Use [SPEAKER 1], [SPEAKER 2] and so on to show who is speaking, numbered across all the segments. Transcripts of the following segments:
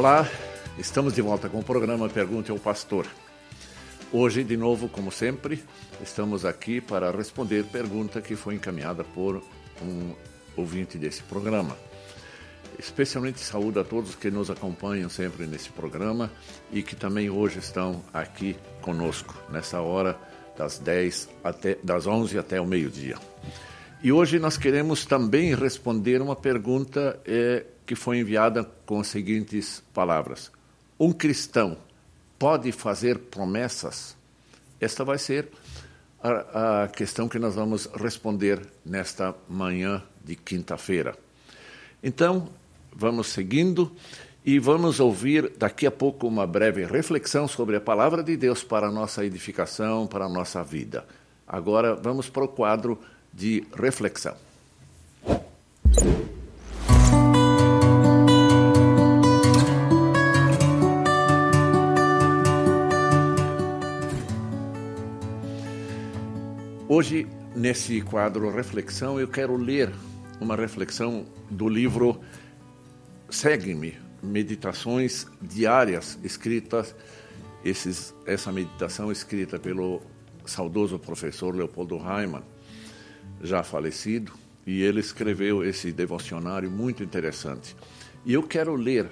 [SPEAKER 1] Olá, estamos de volta com o programa Pergunte ao Pastor. Hoje, de novo, como sempre, estamos aqui para responder pergunta que foi encaminhada por um ouvinte desse programa. Especialmente saúde a todos que nos acompanham sempre nesse programa e que também hoje estão aqui conosco, nessa hora das 10 até das 11 até o meio-dia. E hoje nós queremos também responder uma pergunta eh, que foi enviada com as seguintes palavras: Um cristão pode fazer promessas? Esta vai ser a, a questão que nós vamos responder nesta manhã de quinta-feira. Então, vamos seguindo e vamos ouvir daqui a pouco uma breve reflexão sobre a palavra de Deus para a nossa edificação, para a nossa vida. Agora vamos para o quadro de reflexão. Hoje, nesse quadro Reflexão, eu quero ler uma reflexão do livro Segue-me, Meditações Diárias, escritas, esses, essa meditação escrita pelo saudoso professor Leopoldo Reimann, já falecido, e ele escreveu esse devocionário muito interessante. E eu quero ler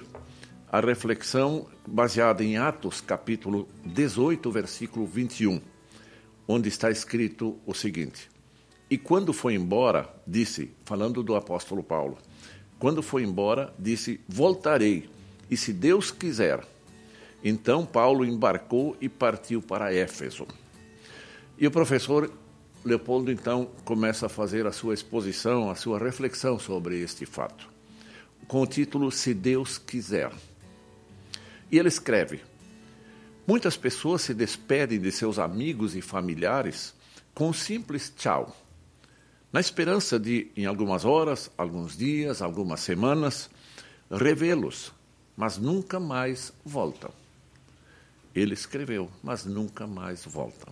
[SPEAKER 1] a reflexão baseada em Atos, capítulo 18, versículo 21 onde está escrito o seguinte: E quando foi embora, disse, falando do apóstolo Paulo, quando foi embora, disse: Voltarei, e se Deus quiser. Então Paulo embarcou e partiu para Éfeso. E o professor Leopoldo então começa a fazer a sua exposição, a sua reflexão sobre este fato, com o título Se Deus quiser. E ele escreve: Muitas pessoas se despedem de seus amigos e familiares com um simples tchau, na esperança de, em algumas horas, alguns dias, algumas semanas, revê-los, mas nunca mais voltam. Ele escreveu, mas nunca mais voltam.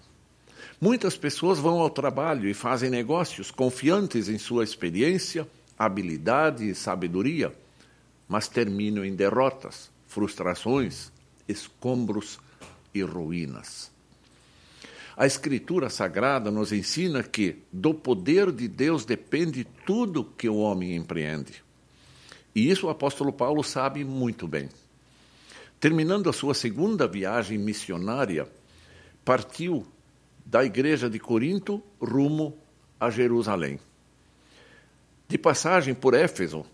[SPEAKER 1] Muitas pessoas vão ao trabalho e fazem negócios confiantes em sua experiência, habilidade e sabedoria, mas terminam em derrotas, frustrações, escombros e ruínas. A Escritura Sagrada nos ensina que do poder de Deus depende tudo que o homem empreende. E isso o apóstolo Paulo sabe muito bem. Terminando a sua segunda viagem missionária, partiu da igreja de Corinto rumo a Jerusalém. De passagem por Éfeso,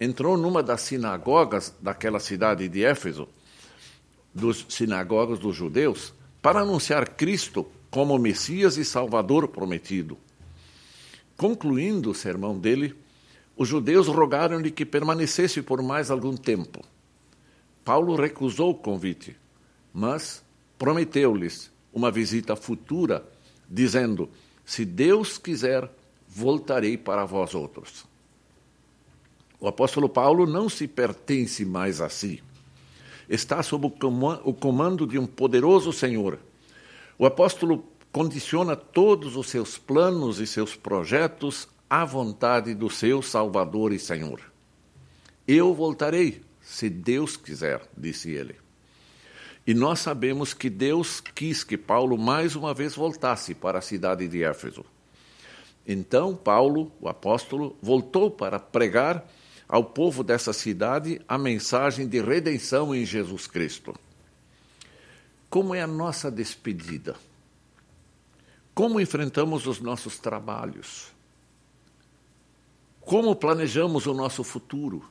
[SPEAKER 1] entrou numa das sinagogas daquela cidade de Éfeso dos sinagogas dos judeus para anunciar Cristo como Messias e Salvador prometido. Concluindo o sermão dele, os judeus rogaram-lhe que permanecesse por mais algum tempo. Paulo recusou o convite, mas prometeu-lhes uma visita futura, dizendo: Se Deus quiser, voltarei para vós outros. O apóstolo Paulo não se pertence mais a si está sob o comando de um poderoso Senhor. O apóstolo condiciona todos os seus planos e seus projetos à vontade do seu Salvador e Senhor. Eu voltarei, se Deus quiser, disse ele. E nós sabemos que Deus quis que Paulo mais uma vez voltasse para a cidade de Éfeso. Então, Paulo, o apóstolo, voltou para pregar ao povo dessa cidade a mensagem de redenção em Jesus Cristo. Como é a nossa despedida? Como enfrentamos os nossos trabalhos? Como planejamos o nosso futuro?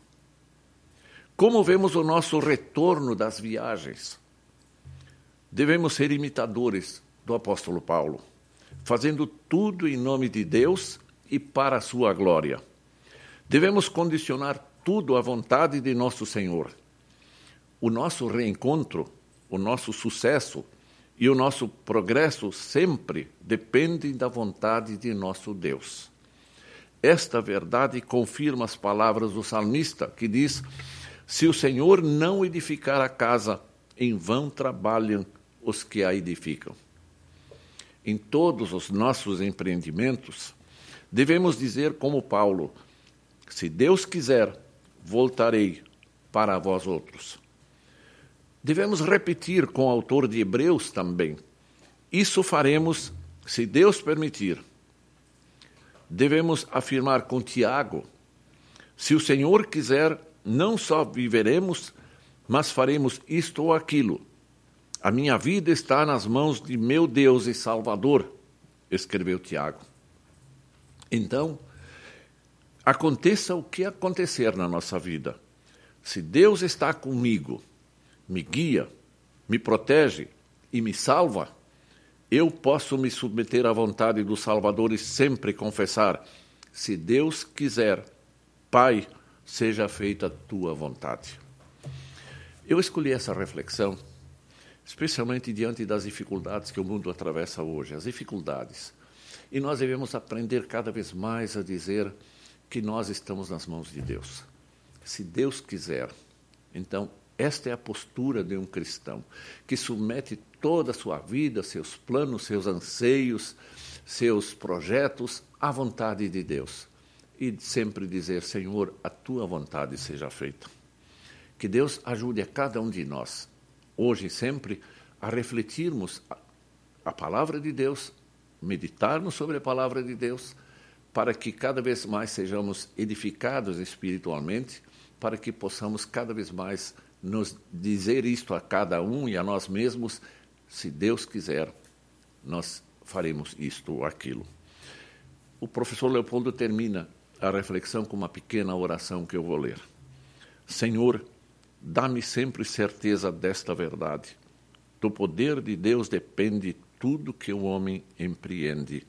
[SPEAKER 1] Como vemos o nosso retorno das viagens? Devemos ser imitadores do apóstolo Paulo, fazendo tudo em nome de Deus e para a sua glória. Devemos condicionar tudo à vontade de nosso Senhor. O nosso reencontro, o nosso sucesso e o nosso progresso sempre dependem da vontade de nosso Deus. Esta verdade confirma as palavras do salmista, que diz: Se o Senhor não edificar a casa, em vão trabalham os que a edificam. Em todos os nossos empreendimentos, devemos dizer como Paulo: se Deus quiser, voltarei para vós outros. Devemos repetir com o autor de Hebreus também. Isso faremos se Deus permitir. Devemos afirmar com Tiago: se o Senhor quiser, não só viveremos, mas faremos isto ou aquilo. A minha vida está nas mãos de meu Deus e Salvador, escreveu Tiago. Então, aconteça o que acontecer na nossa vida, se Deus está comigo, me guia, me protege e me salva, eu posso me submeter à vontade do Salvador e sempre confessar: se Deus quiser, Pai, seja feita a tua vontade. Eu escolhi essa reflexão, especialmente diante das dificuldades que o mundo atravessa hoje as dificuldades. E nós devemos aprender cada vez mais a dizer que nós estamos nas mãos de Deus. Se Deus quiser, então esta é a postura de um cristão que submete toda a sua vida, seus planos, seus anseios, seus projetos à vontade de Deus. E sempre dizer: Senhor, a tua vontade seja feita. Que Deus ajude a cada um de nós, hoje e sempre, a refletirmos a palavra de Deus, meditarmos sobre a palavra de Deus, para que cada vez mais sejamos edificados espiritualmente, para que possamos cada vez mais nos dizer isto a cada um e a nós mesmos, se Deus quiser, nós faremos isto ou aquilo. O professor Leopoldo termina a reflexão com uma pequena oração que eu vou ler. Senhor, dá-me sempre certeza desta verdade. Do poder de Deus depende tudo que o homem empreende.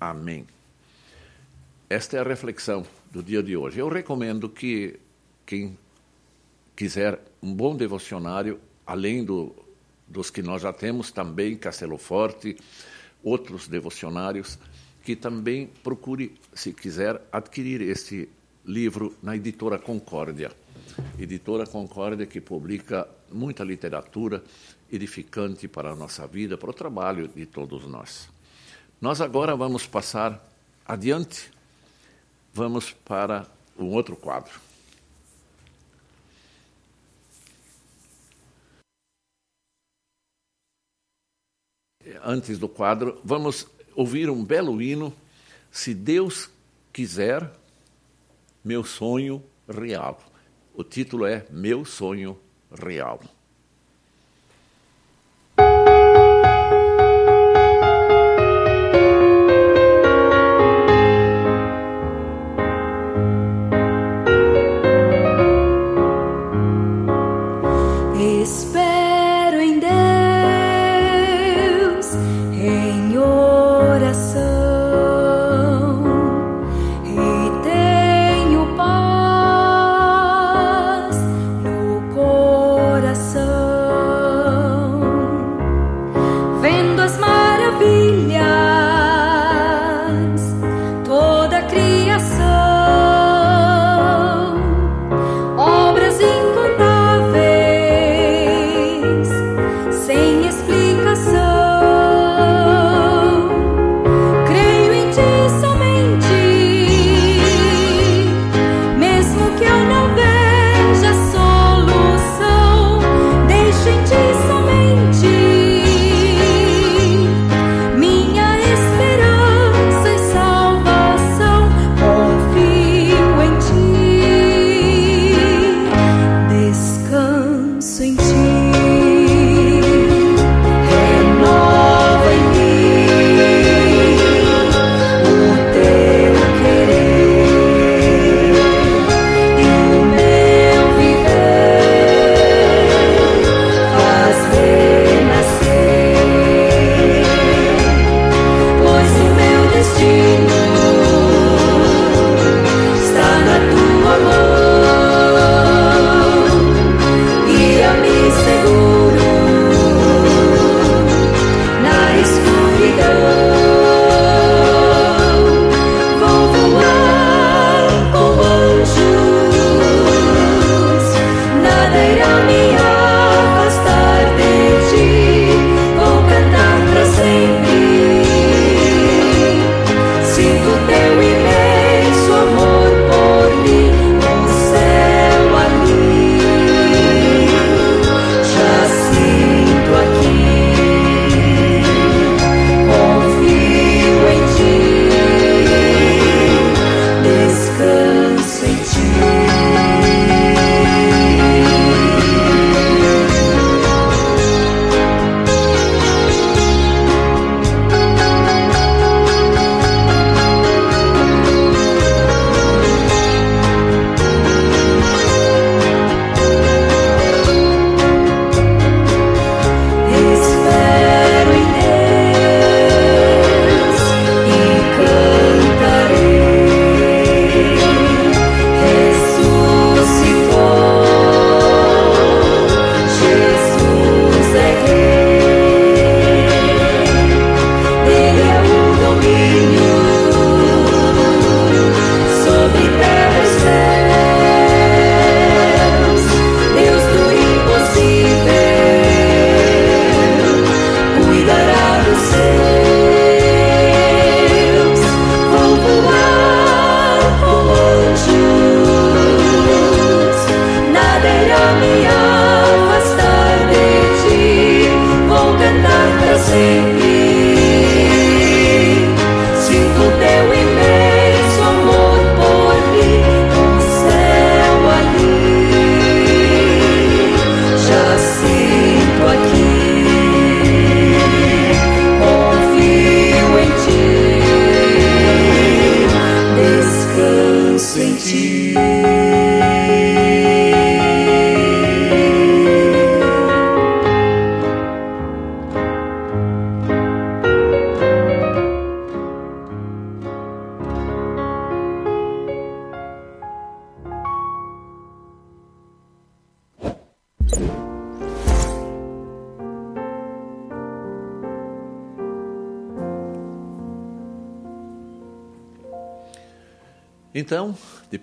[SPEAKER 1] Amém. Esta é a reflexão do dia de hoje. Eu recomendo que quem quiser um bom devocionário, além do, dos que nós já temos, também Castelo Forte, outros devocionários, que também procure, se quiser, adquirir este livro na editora Concórdia. Editora Concórdia que publica muita literatura edificante para a nossa vida, para o trabalho de todos nós. Nós agora vamos passar adiante, vamos para um outro quadro. antes do quadro, vamos ouvir um belo hino, Se Deus quiser, meu sonho real. O título é Meu Sonho Real.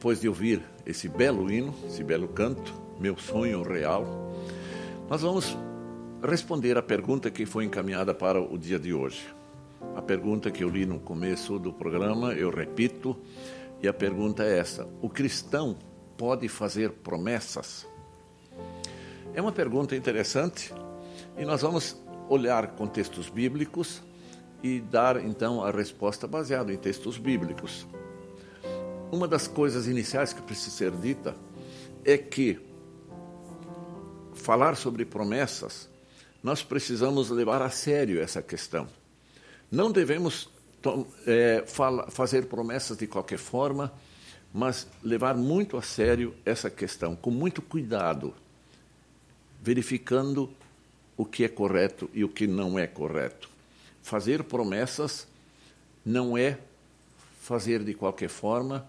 [SPEAKER 1] Depois de ouvir esse belo hino, esse belo canto, Meu Sonho Real, nós vamos responder a pergunta que foi encaminhada para o dia de hoje. A pergunta que eu li no começo do programa, eu repito, e a pergunta é essa: O cristão pode fazer promessas? É uma pergunta interessante e nós vamos olhar com textos bíblicos e dar então a resposta baseada em textos bíblicos. Uma das coisas iniciais que precisa ser dita é que falar sobre promessas, nós precisamos levar a sério essa questão. Não devemos é, fala, fazer promessas de qualquer forma, mas levar muito a sério essa questão, com muito cuidado, verificando o que é correto e o que não é correto. Fazer promessas não é fazer de qualquer forma,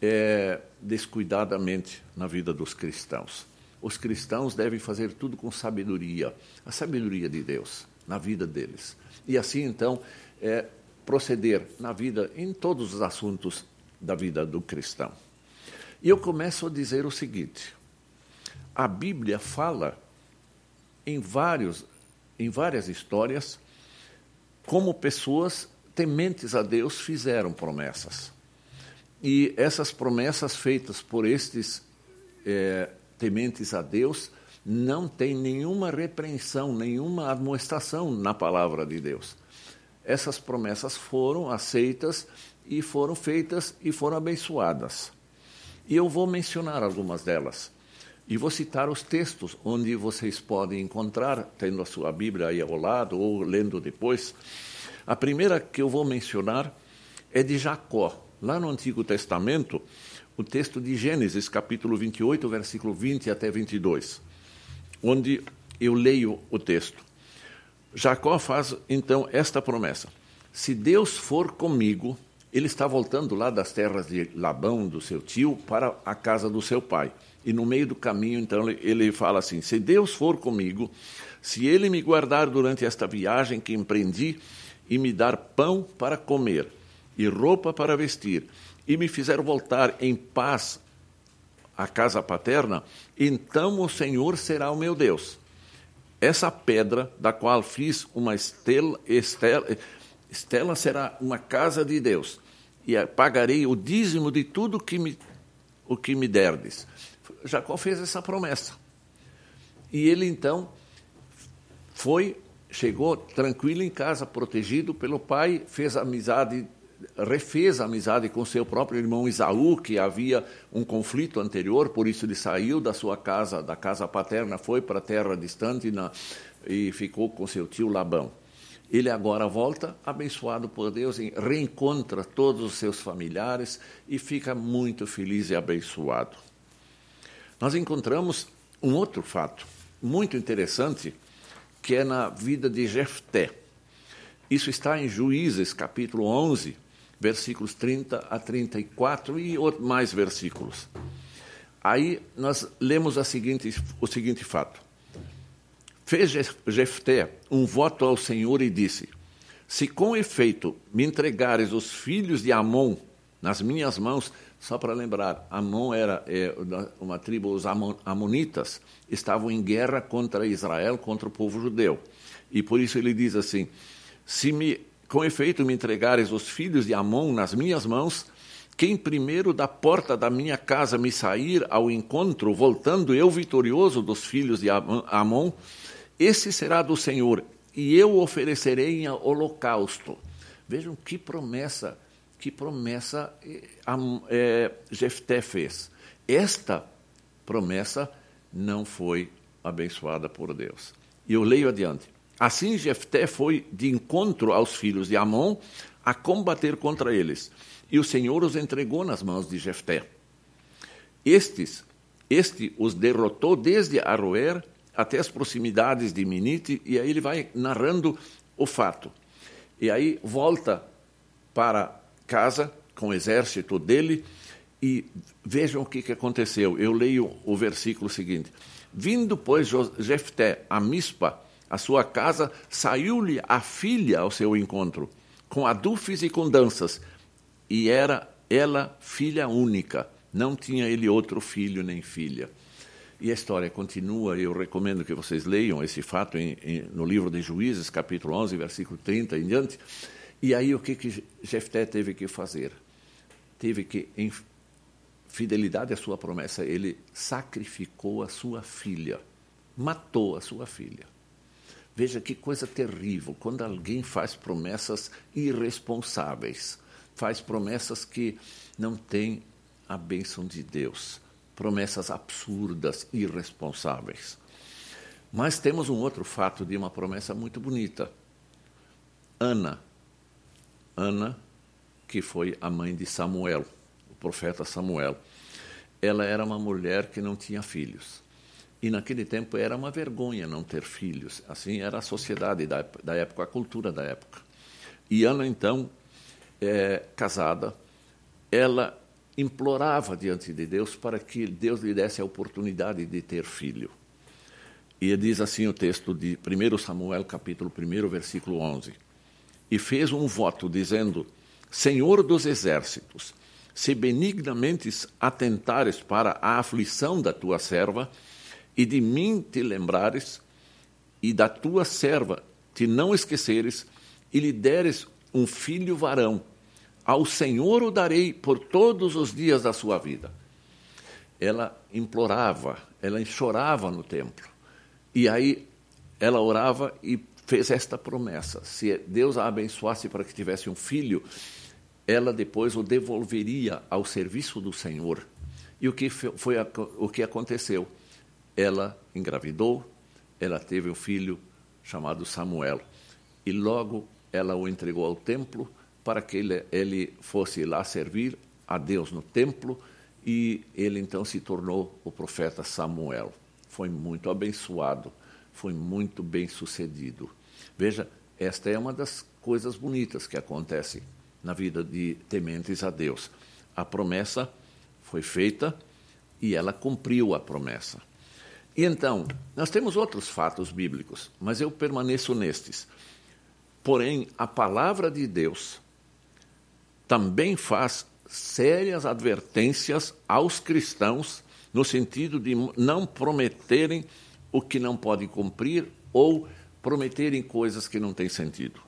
[SPEAKER 1] é, descuidadamente na vida dos cristãos. Os cristãos devem fazer tudo com sabedoria, a sabedoria de Deus na vida deles. E assim, então, é, proceder na vida, em todos os assuntos da vida do cristão. E eu começo a dizer o seguinte: a Bíblia fala em, vários, em várias histórias como pessoas tementes a Deus fizeram promessas. E essas promessas feitas por estes é, tementes a Deus não tem nenhuma repreensão, nenhuma admoestação na palavra de Deus. Essas promessas foram aceitas e foram feitas e foram abençoadas. E eu vou mencionar algumas delas. E vou citar os textos onde vocês podem encontrar, tendo a sua Bíblia aí ao lado ou lendo depois. A primeira que eu vou mencionar é de Jacó. Lá no Antigo Testamento, o texto de Gênesis, capítulo 28, versículo 20 até 22, onde eu leio o texto. Jacó faz então esta promessa: Se Deus for comigo, ele está voltando lá das terras de Labão, do seu tio, para a casa do seu pai. E no meio do caminho, então, ele fala assim: Se Deus for comigo, se ele me guardar durante esta viagem que empreendi e me dar pão para comer e roupa para vestir, e me fizer voltar em paz à casa paterna, então o Senhor será o meu Deus. Essa pedra, da qual fiz uma estela, estela, estela será uma casa de Deus, e pagarei o dízimo de tudo que me, o que me derdes. Jacó fez essa promessa. E ele então foi, chegou tranquilo em casa, protegido pelo pai, fez amizade, refez a amizade com seu próprio irmão Isaú, que havia um conflito anterior, por isso ele saiu da sua casa, da casa paterna, foi para a terra distante na, e ficou com seu tio Labão. Ele agora volta, abençoado por Deus, reencontra todos os seus familiares e fica muito feliz e abençoado nós encontramos um outro fato muito interessante, que é na vida de Jefté. Isso está em Juízes, capítulo 11, versículos 30 a 34 e mais versículos. Aí nós lemos seguinte, o seguinte fato. Fez Jefté um voto ao Senhor e disse: Se com efeito me entregares os filhos de Amon nas minhas mãos, só para lembrar, Amon era é, uma tribo, os Amonitas estavam em guerra contra Israel, contra o povo judeu. E por isso ele diz assim: Se me, com efeito me entregares os filhos de Amon nas minhas mãos, quem primeiro da porta da minha casa me sair ao encontro, voltando eu vitorioso dos filhos de Amon, esse será do Senhor, e eu oferecerei em holocausto. Vejam que promessa que promessa é, Jefté fez. Esta promessa não foi abençoada por Deus. E eu leio adiante. Assim Jefté foi de encontro aos filhos de Amon a combater contra eles, e o Senhor os entregou nas mãos de Jefté. Estes, este os derrotou desde Aroer até as proximidades de Minite, e aí ele vai narrando o fato. E aí volta para casa com o exército dele e vejam o que, que aconteceu. Eu leio o versículo seguinte. Vindo, pois, Jefté a Mispa, a sua casa, saiu-lhe a filha ao seu encontro, com adufes e com danças, e era ela filha única, não tinha ele outro filho nem filha. E a história continua, eu recomendo que vocês leiam esse fato em, em, no livro de Juízes, capítulo 11, versículo 30 em diante. E aí o que, que Jefté teve que fazer? Teve que, em fidelidade à sua promessa, ele sacrificou a sua filha, matou a sua filha. Veja que coisa terrível quando alguém faz promessas irresponsáveis, faz promessas que não têm a bênção de Deus, promessas absurdas, irresponsáveis. Mas temos um outro fato de uma promessa muito bonita. Ana, Ana, que foi a mãe de Samuel, o profeta Samuel, ela era uma mulher que não tinha filhos. E naquele tempo era uma vergonha não ter filhos. Assim era a sociedade da, da época, a cultura da época. E Ana, então, é, casada, ela implorava diante de Deus para que Deus lhe desse a oportunidade de ter filho. E diz assim o texto de 1 Samuel, capítulo 1, versículo 11. E fez um voto, dizendo: Senhor dos exércitos, se benignamente atentares para a aflição da tua serva, e de mim te lembrares, e da tua serva te não esqueceres, e lhe deres um filho varão, ao Senhor o darei por todos os dias da sua vida. Ela implorava, ela chorava no templo. E aí ela orava e fez esta promessa: se Deus a abençoasse para que tivesse um filho, ela depois o devolveria ao serviço do Senhor. E o que foi o que aconteceu? Ela engravidou, ela teve um filho chamado Samuel. E logo ela o entregou ao templo para que ele, ele fosse lá servir a Deus no templo e ele então se tornou o profeta Samuel. Foi muito abençoado, foi muito bem sucedido. Veja, esta é uma das coisas bonitas que acontece na vida de tementes a Deus. A promessa foi feita e ela cumpriu a promessa. E então, nós temos outros fatos bíblicos, mas eu permaneço nestes. Porém, a palavra de Deus também faz sérias advertências aos cristãos no sentido de não prometerem o que não podem cumprir ou prometerem coisas que não têm sentido.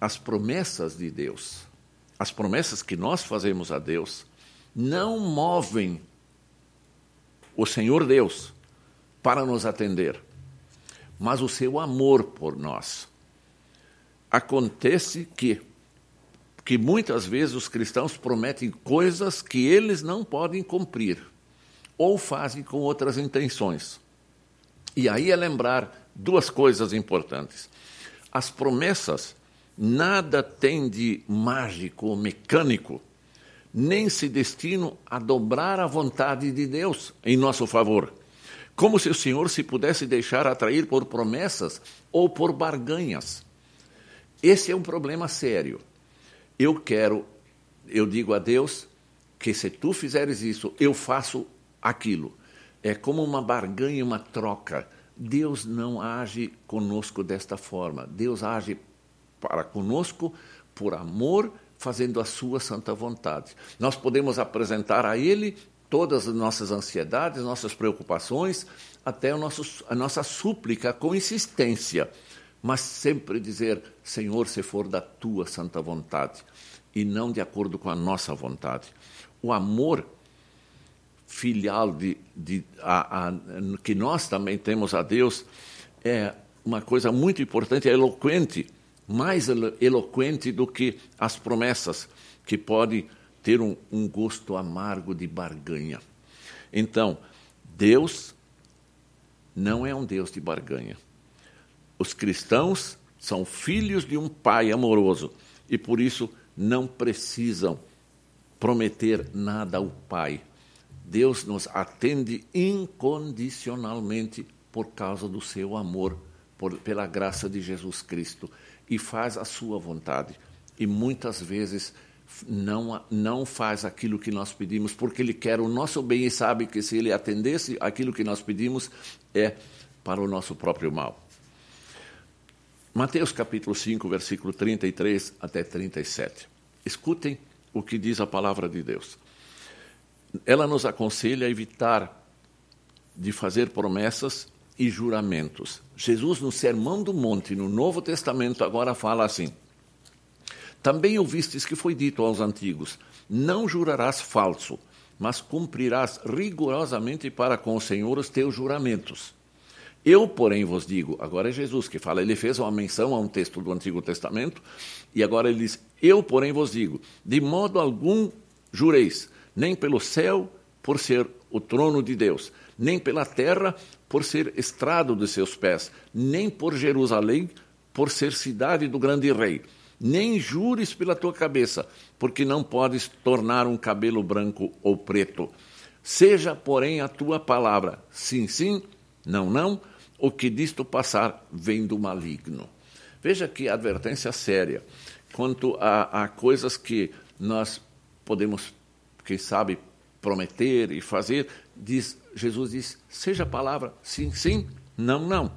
[SPEAKER 1] As promessas de Deus, as promessas que nós fazemos a Deus, não movem o Senhor Deus para nos atender, mas o seu amor por nós. Acontece que que muitas vezes os cristãos prometem coisas que eles não podem cumprir ou fazem com outras intenções. E aí é lembrar duas coisas importantes. As promessas nada têm de mágico ou mecânico nem se destinam a dobrar a vontade de Deus em nosso favor. Como se o Senhor se pudesse deixar atrair por promessas ou por barganhas. Esse é um problema sério. Eu quero, eu digo a Deus que se tu fizeres isso, eu faço aquilo. É como uma barganha, uma troca. Deus não age conosco desta forma. Deus age para conosco por amor fazendo a sua santa vontade. Nós podemos apresentar a Ele todas as nossas ansiedades, nossas preocupações, até a, nosso, a nossa súplica com insistência, mas sempre dizer: Senhor, se for da tua santa vontade, e não de acordo com a nossa vontade. O amor filial de, de a, a, que nós também temos a Deus é uma coisa muito importante, é eloquente mais eloquente do que as promessas, que pode ter um, um gosto amargo de barganha. Então, Deus não é um Deus de barganha. Os cristãos são filhos de um pai amoroso e por isso não precisam prometer nada ao pai. Deus nos atende incondicionalmente por causa do seu amor, por, pela graça de Jesus Cristo e faz a sua vontade. E muitas vezes não, não faz aquilo que nós pedimos, porque Ele quer o nosso bem e sabe que se Ele atendesse aquilo que nós pedimos, é para o nosso próprio mal. Mateus capítulo 5, versículo 33 até 37. Escutem o que diz a palavra de Deus. Ela nos aconselha a evitar de fazer promessas e juramentos. Jesus, no Sermão do Monte, no Novo Testamento, agora fala assim: Também ouvistes que foi dito aos antigos: Não jurarás falso, mas cumprirás rigorosamente para com o Senhor os teus juramentos. Eu, porém, vos digo, agora é Jesus que fala, ele fez uma menção a um texto do Antigo Testamento, e agora ele diz: Eu, porém, vos digo, de modo algum jureis, nem pelo céu, por ser o trono de Deus, nem pela terra, por ser estrado de seus pés, nem por Jerusalém, por ser cidade do grande rei. Nem jures pela tua cabeça, porque não podes tornar um cabelo branco ou preto. Seja, porém, a tua palavra sim, sim, não, não, o que disto passar vem do maligno. Veja que advertência séria quanto a, a coisas que nós podemos, quem sabe, prometer e fazer, diz, Jesus diz, seja a palavra sim, sim, não, não.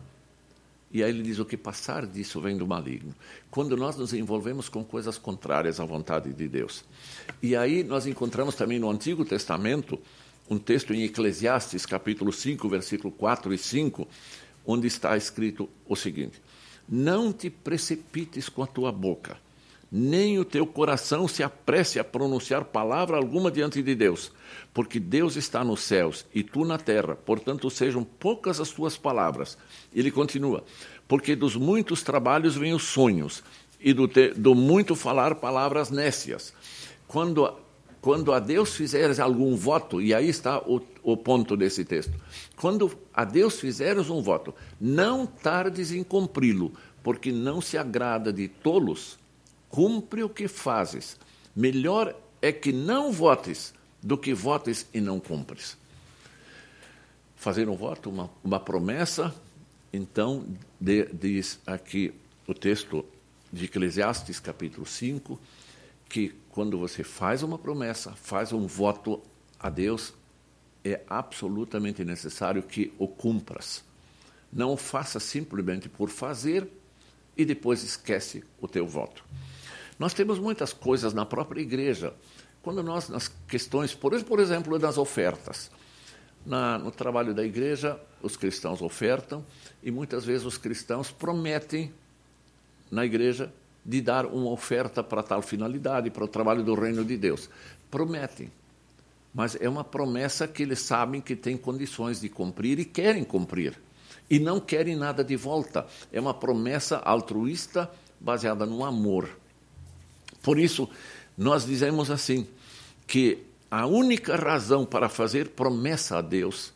[SPEAKER 1] E aí ele diz, o que passar disso vem do maligno. Quando nós nos envolvemos com coisas contrárias à vontade de Deus. E aí nós encontramos também no Antigo Testamento um texto em Eclesiastes, capítulo 5, versículo 4 e 5, onde está escrito o seguinte: Não te precipites com a tua boca, nem o teu coração se apresse a pronunciar palavra alguma diante de Deus, porque Deus está nos céus e tu na terra, portanto sejam poucas as tuas palavras. Ele continua: porque dos muitos trabalhos vêm os sonhos, e do, te, do muito falar palavras nécias. Quando, quando a Deus fizeres algum voto, e aí está o, o ponto desse texto, quando a Deus fizeres um voto, não tardes em cumpri-lo, porque não se agrada de tolos cumpre o que fazes. Melhor é que não votes do que votes e não cumpres. Fazer um voto, uma, uma promessa, então, de, diz aqui o texto de Eclesiastes, capítulo 5, que quando você faz uma promessa, faz um voto a Deus, é absolutamente necessário que o cumpras. Não faça simplesmente por fazer e depois esquece o teu voto. Nós temos muitas coisas na própria igreja. Quando nós, nas questões, por, por exemplo, das ofertas, na, no trabalho da igreja, os cristãos ofertam e muitas vezes os cristãos prometem na igreja de dar uma oferta para tal finalidade, para o trabalho do reino de Deus. Prometem. Mas é uma promessa que eles sabem que têm condições de cumprir e querem cumprir. E não querem nada de volta. É uma promessa altruísta baseada no amor. Por isso, nós dizemos assim, que a única razão para fazer promessa a Deus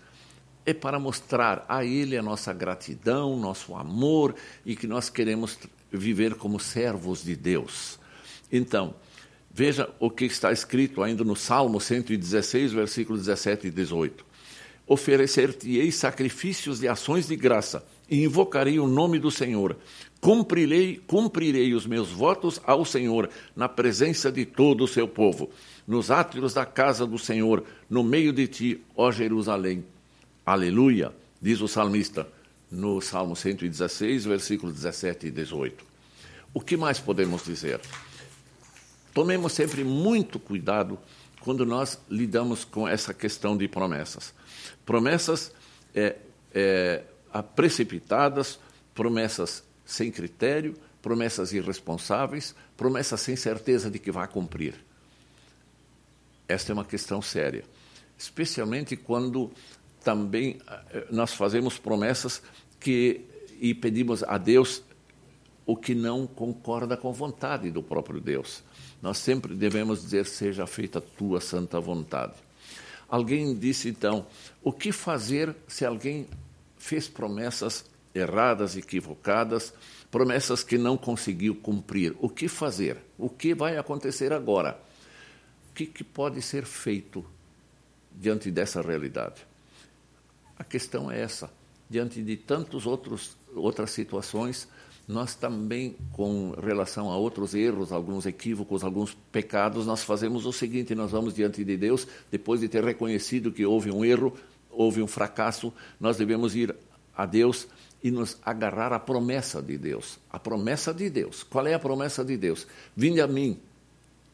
[SPEAKER 1] é para mostrar a Ele a nossa gratidão, nosso amor e que nós queremos viver como servos de Deus. Então, veja o que está escrito ainda no Salmo 116, versículos 17 e 18. Oferecer-te-ei sacrifícios de ações de graça e invocarei o nome do Senhor. Cumprirei, cumprirei os meus votos ao Senhor na presença de todo o seu povo, nos átrios da casa do Senhor, no meio de ti, ó Jerusalém. Aleluia, diz o salmista no Salmo 116, versículos 17 e 18. O que mais podemos dizer? Tomemos sempre muito cuidado quando nós lidamos com essa questão de promessas. Promessas é, é, precipitadas, promessas sem critério, promessas irresponsáveis, promessas sem certeza de que vai cumprir. Esta é uma questão séria, especialmente quando também eh, nós fazemos promessas que e pedimos a Deus o que não concorda com a vontade do próprio Deus. Nós sempre devemos dizer: seja feita a tua santa vontade. Alguém disse então: o que fazer se alguém fez promessas erradas, equivocadas, promessas que não conseguiu cumprir. O que fazer? O que vai acontecer agora? O que, que pode ser feito diante dessa realidade? A questão é essa. Diante de outros outras situações, nós também, com relação a outros erros, alguns equívocos, alguns pecados, nós fazemos o seguinte: nós vamos diante de Deus, depois de ter reconhecido que houve um erro, houve um fracasso, nós devemos ir a Deus e nos agarrar à promessa de Deus. A promessa de Deus. Qual é a promessa de Deus? Vinde a mim,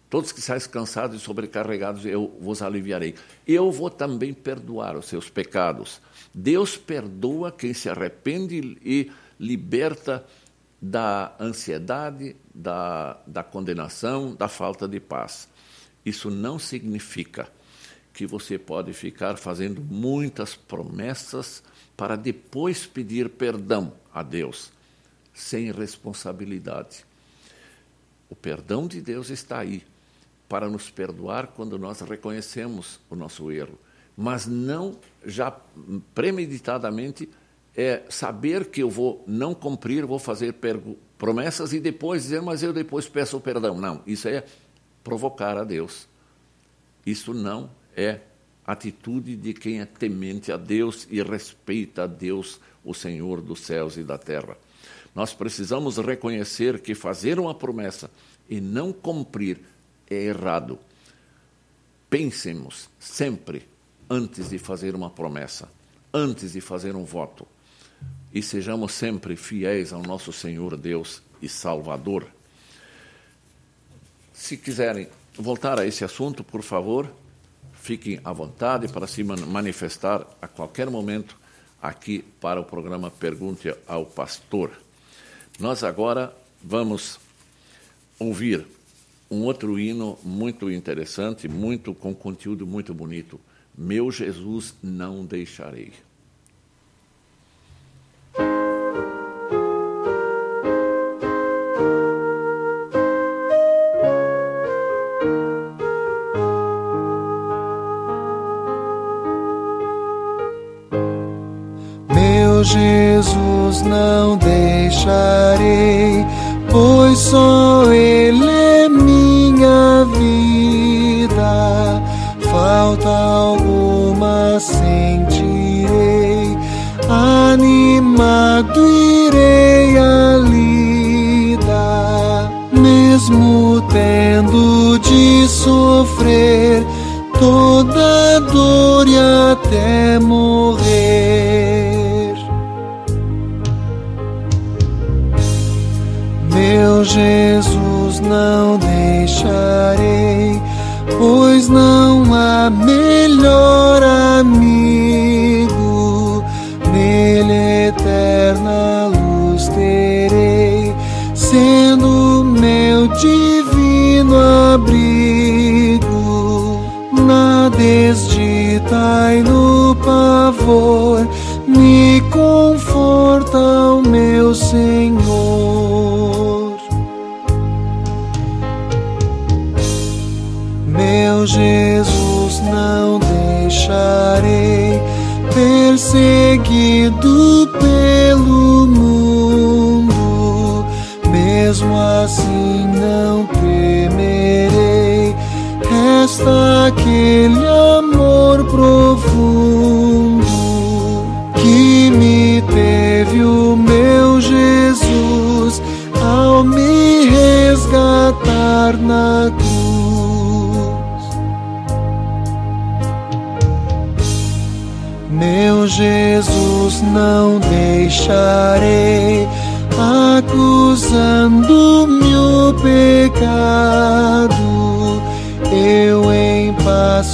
[SPEAKER 1] Todos que estáis cansados e sobrecarregados, eu vos aliviarei. Eu vou também perdoar os seus pecados. Deus perdoa quem se arrepende e liberta da ansiedade, da, da condenação, da falta de paz. Isso não significa que você pode ficar fazendo muitas promessas para depois pedir perdão a Deus, sem responsabilidade. O perdão de Deus está aí para nos perdoar quando nós reconhecemos o nosso erro, mas não já premeditadamente é saber que eu vou não cumprir, vou fazer promessas e depois dizer, mas eu depois peço perdão. Não, isso é provocar a Deus. Isso não é atitude de quem é temente a Deus e respeita a Deus, o Senhor dos céus e da terra. Nós precisamos reconhecer que fazer uma promessa e não cumprir é errado. Pensemos sempre antes de fazer uma promessa, antes de fazer um voto. E sejamos sempre fiéis ao nosso Senhor Deus e Salvador. Se quiserem voltar a esse assunto, por favor, fiquem à vontade para se manifestar a qualquer momento aqui para o programa Pergunte ao Pastor. Nós agora vamos ouvir um outro hino muito interessante, muito com conteúdo muito bonito. Meu Jesus não deixarei.
[SPEAKER 2] Jesus não deixarei, pois só Ele falta alguma sentirei, animado irei a lida, mesmo tendo de sofrer toda dor e até morrer. Jesus, não deixarei pois não há melhor amigo, Resta aquele amor profundo que me teve o meu Jesus ao me resgatar na cruz. Meu Jesus, não deixarei, acusando-me o pecado.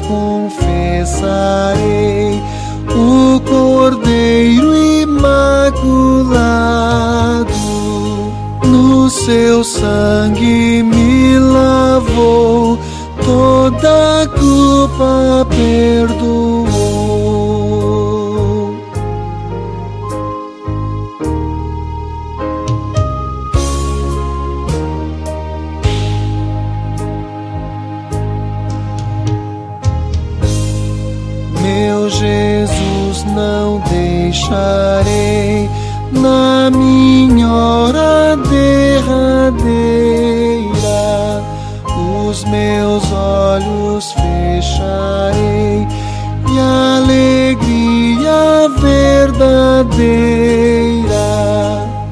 [SPEAKER 2] Confessarei o Cordeiro Imaculado. No seu sangue me lavou, toda culpa perdoou. Os meus olhos fecharei e alegria verdadeira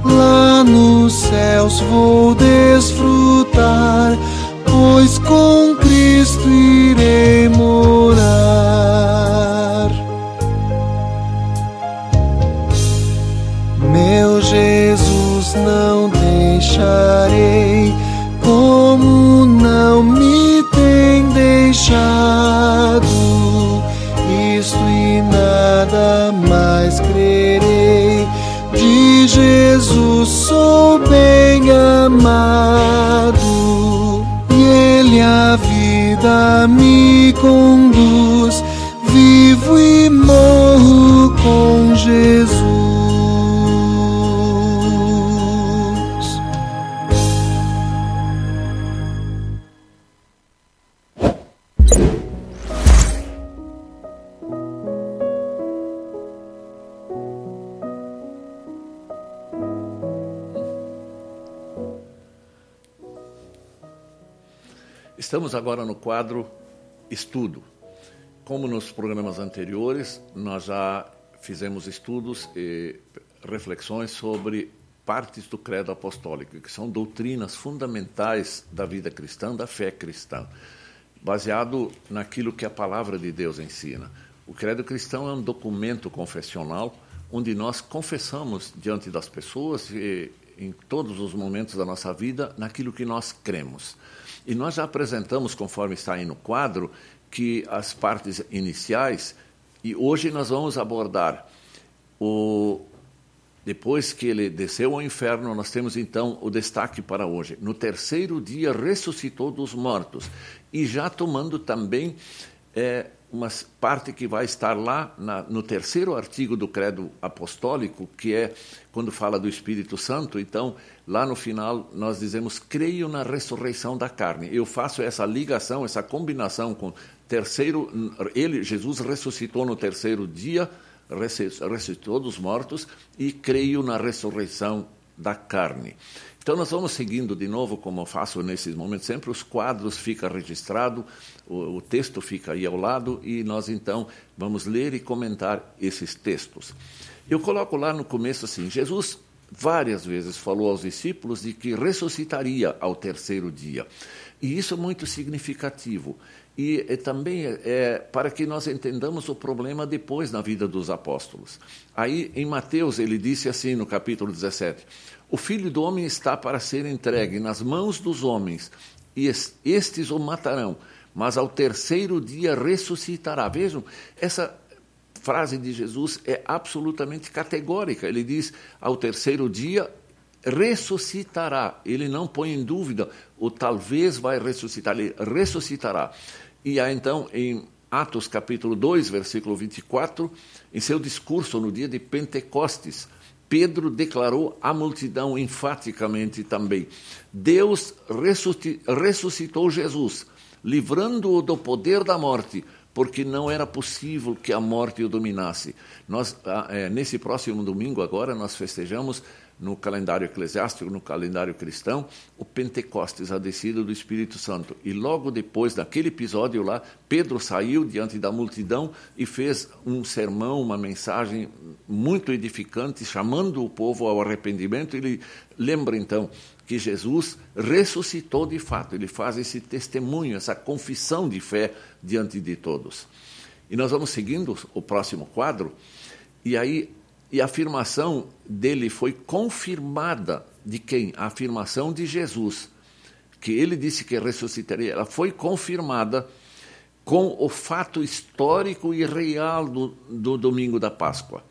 [SPEAKER 2] lá nos céus vou desfrutar
[SPEAKER 1] Agora no quadro Estudo. Como nos programas anteriores, nós já fizemos estudos e reflexões sobre partes do credo apostólico, que são doutrinas fundamentais da vida cristã, da fé cristã, baseado naquilo que a palavra de Deus ensina. O credo cristão é um documento confessional onde nós confessamos diante das pessoas e em todos os momentos da nossa vida naquilo que nós cremos. E nós já apresentamos, conforme está aí no quadro, que as partes iniciais, e hoje nós vamos abordar o. Depois que ele desceu ao inferno, nós temos então o destaque para hoje. No terceiro dia ressuscitou dos mortos. E já tomando também é, uma parte que vai estar lá na, no terceiro artigo do Credo Apostólico, que é quando fala do Espírito Santo. Então, lá no final, nós dizemos: creio na ressurreição da carne. Eu faço essa ligação, essa combinação com terceiro. Ele, Jesus ressuscitou no terceiro dia, ressuscitou dos mortos, e creio na ressurreição da carne. Então nós vamos seguindo de novo, como faço nesses momentos sempre, os quadros ficam registrados, o, o, texto fica aí ao lado e nós então vamos ler e comentar esses textos. Eu coloco lá no começo assim, Jesus várias vezes falou aos discípulos de que ressuscitaria ao terceiro dia. E isso é muito significativo. E é, também é, para que nós entendamos o problema depois na vida dos apóstolos. Aí em Mateus ele disse assim no capítulo 17: O filho do homem está para ser entregue nas mãos dos homens, e estes o matarão, mas ao terceiro dia ressuscitará. Vejam, essa frase de Jesus é absolutamente categórica. Ele diz: ao terceiro dia ressuscitará. Ele não põe em dúvida o talvez vai ressuscitar, ele ressuscitará. E há então em Atos capítulo 2, versículo 24, em seu discurso no dia de Pentecostes, Pedro declarou à multidão enfaticamente também: Deus ressuscitou Jesus, livrando-o do poder da morte, porque não era possível que a morte o dominasse. Nós, ah, é, nesse próximo domingo, agora, nós festejamos no calendário eclesiástico, no calendário cristão, o Pentecostes, a descida do Espírito Santo. E logo depois daquele episódio lá, Pedro saiu diante da multidão e fez um sermão, uma mensagem muito edificante, chamando o povo ao arrependimento. Ele lembra então que Jesus ressuscitou de fato, ele faz esse testemunho, essa confissão de fé diante de todos. E nós vamos seguindo o próximo quadro, e aí e a afirmação dele foi confirmada de quem? A afirmação de Jesus, que ele disse que ressuscitaria. Ela foi confirmada com o fato histórico e real do, do domingo da Páscoa.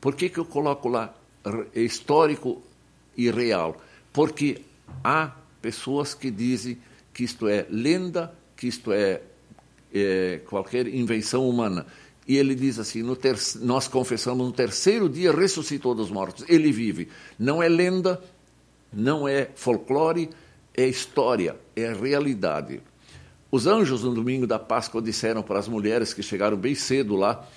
[SPEAKER 1] Por que, que eu coloco lá histórico e real? Porque há pessoas que dizem que isto é lenda, que isto é, é qualquer invenção humana. E ele diz assim. Nós confessamos no terceiro dia ressuscitou dos mortos. Ele vive. Não é lenda, não é folclore, é história, é realidade. Os anjos, no domingo da Páscoa, disseram para as mulheres que chegaram bem cedo lá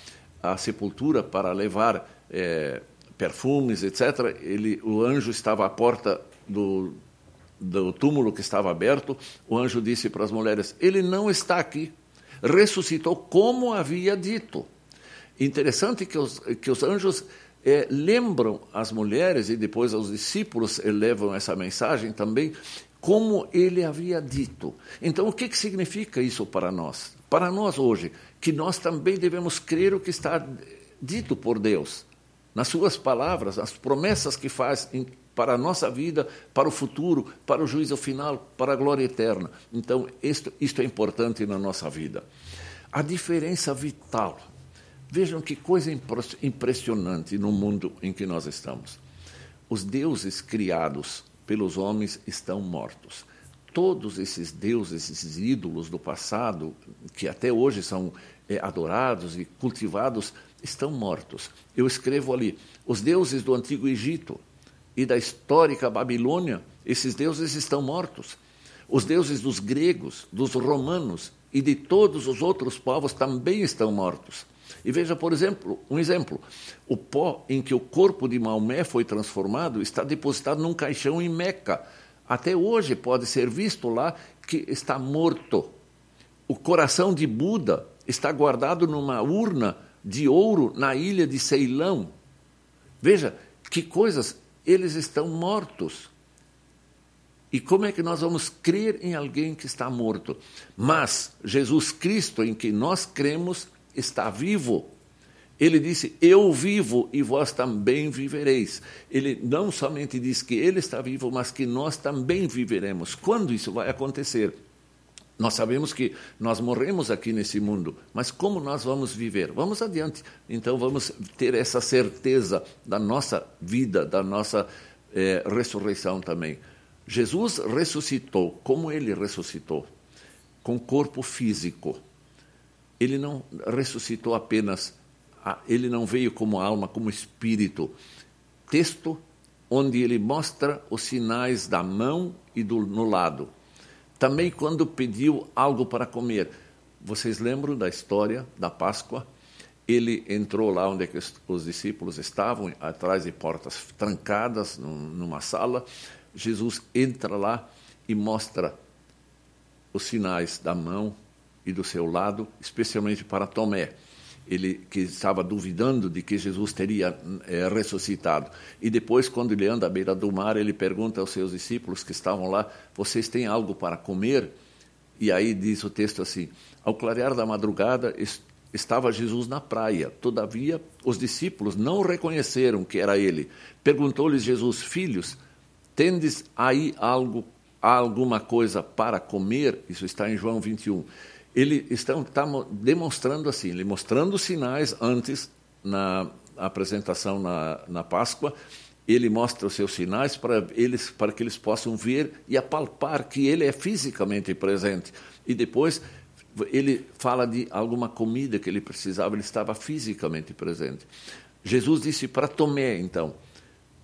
[SPEAKER 1] à sepultura para levar é, perfumes, etc. Ele, o anjo estava à porta do, do túmulo que estava aberto. O anjo disse para as mulheres: Ele não está aqui ressuscitou como havia dito. Interessante que os, que os anjos é, lembram as mulheres e depois aos discípulos levam essa mensagem também, como ele havia dito. Então, o que, que significa isso para nós? Para nós hoje, que nós também devemos crer o que está dito por Deus, nas suas palavras, as promessas que faz em, para a nossa vida, para o futuro, para o juízo final, para a glória eterna. Então, isto, isto é importante na nossa vida. A diferença vital Vejam que coisa impressionante no mundo em que nós estamos. Os deuses criados pelos homens estão mortos. Todos esses deuses, esses ídolos do passado, que até hoje são é, adorados e cultivados, estão mortos. Eu escrevo ali: os deuses do antigo Egito e da histórica Babilônia, esses deuses estão mortos. Os deuses dos gregos, dos romanos e de todos os outros povos também estão mortos. E veja, por exemplo, um exemplo: o pó em que o corpo de Maomé foi transformado está depositado num caixão em Meca. Até hoje pode ser visto lá que está morto. O coração de Buda está guardado numa urna de ouro na ilha de Ceilão. Veja que coisas, eles estão mortos. E como é que nós vamos crer em alguém que está morto? Mas Jesus Cristo, em que nós cremos, está vivo. Ele disse: Eu vivo e vós também vivereis. Ele não somente diz que ele está vivo, mas que nós também viveremos. Quando isso vai acontecer? Nós sabemos que nós morremos aqui nesse mundo, mas como nós vamos viver? Vamos adiante. Então vamos ter essa certeza da nossa vida, da nossa eh, ressurreição também. Jesus ressuscitou, como ele ressuscitou? Com corpo físico. Ele não ressuscitou apenas, ele não veio como alma, como espírito. Texto onde ele mostra os sinais da mão e do no lado também quando pediu algo para comer. Vocês lembram da história da Páscoa? Ele entrou lá onde é os discípulos estavam, atrás de portas trancadas, numa sala. Jesus entra lá e mostra os sinais da mão e do seu lado, especialmente para Tomé ele que estava duvidando de que Jesus teria é, ressuscitado. E depois, quando ele anda à beira do mar, ele pergunta aos seus discípulos que estavam lá: Vocês têm algo para comer? E aí diz o texto assim: Ao clarear da madrugada estava Jesus na praia. Todavia, os discípulos não reconheceram que era ele. Perguntou-lhes Jesus: Filhos, tendes aí algo, alguma coisa para comer? Isso está em João 21 ele está, está demonstrando assim, ele mostrando sinais antes na apresentação na, na Páscoa, ele mostra os seus sinais para eles para que eles possam ver e apalpar que ele é fisicamente presente. E depois ele fala de alguma comida que ele precisava, ele estava fisicamente presente. Jesus disse para Tomé, então,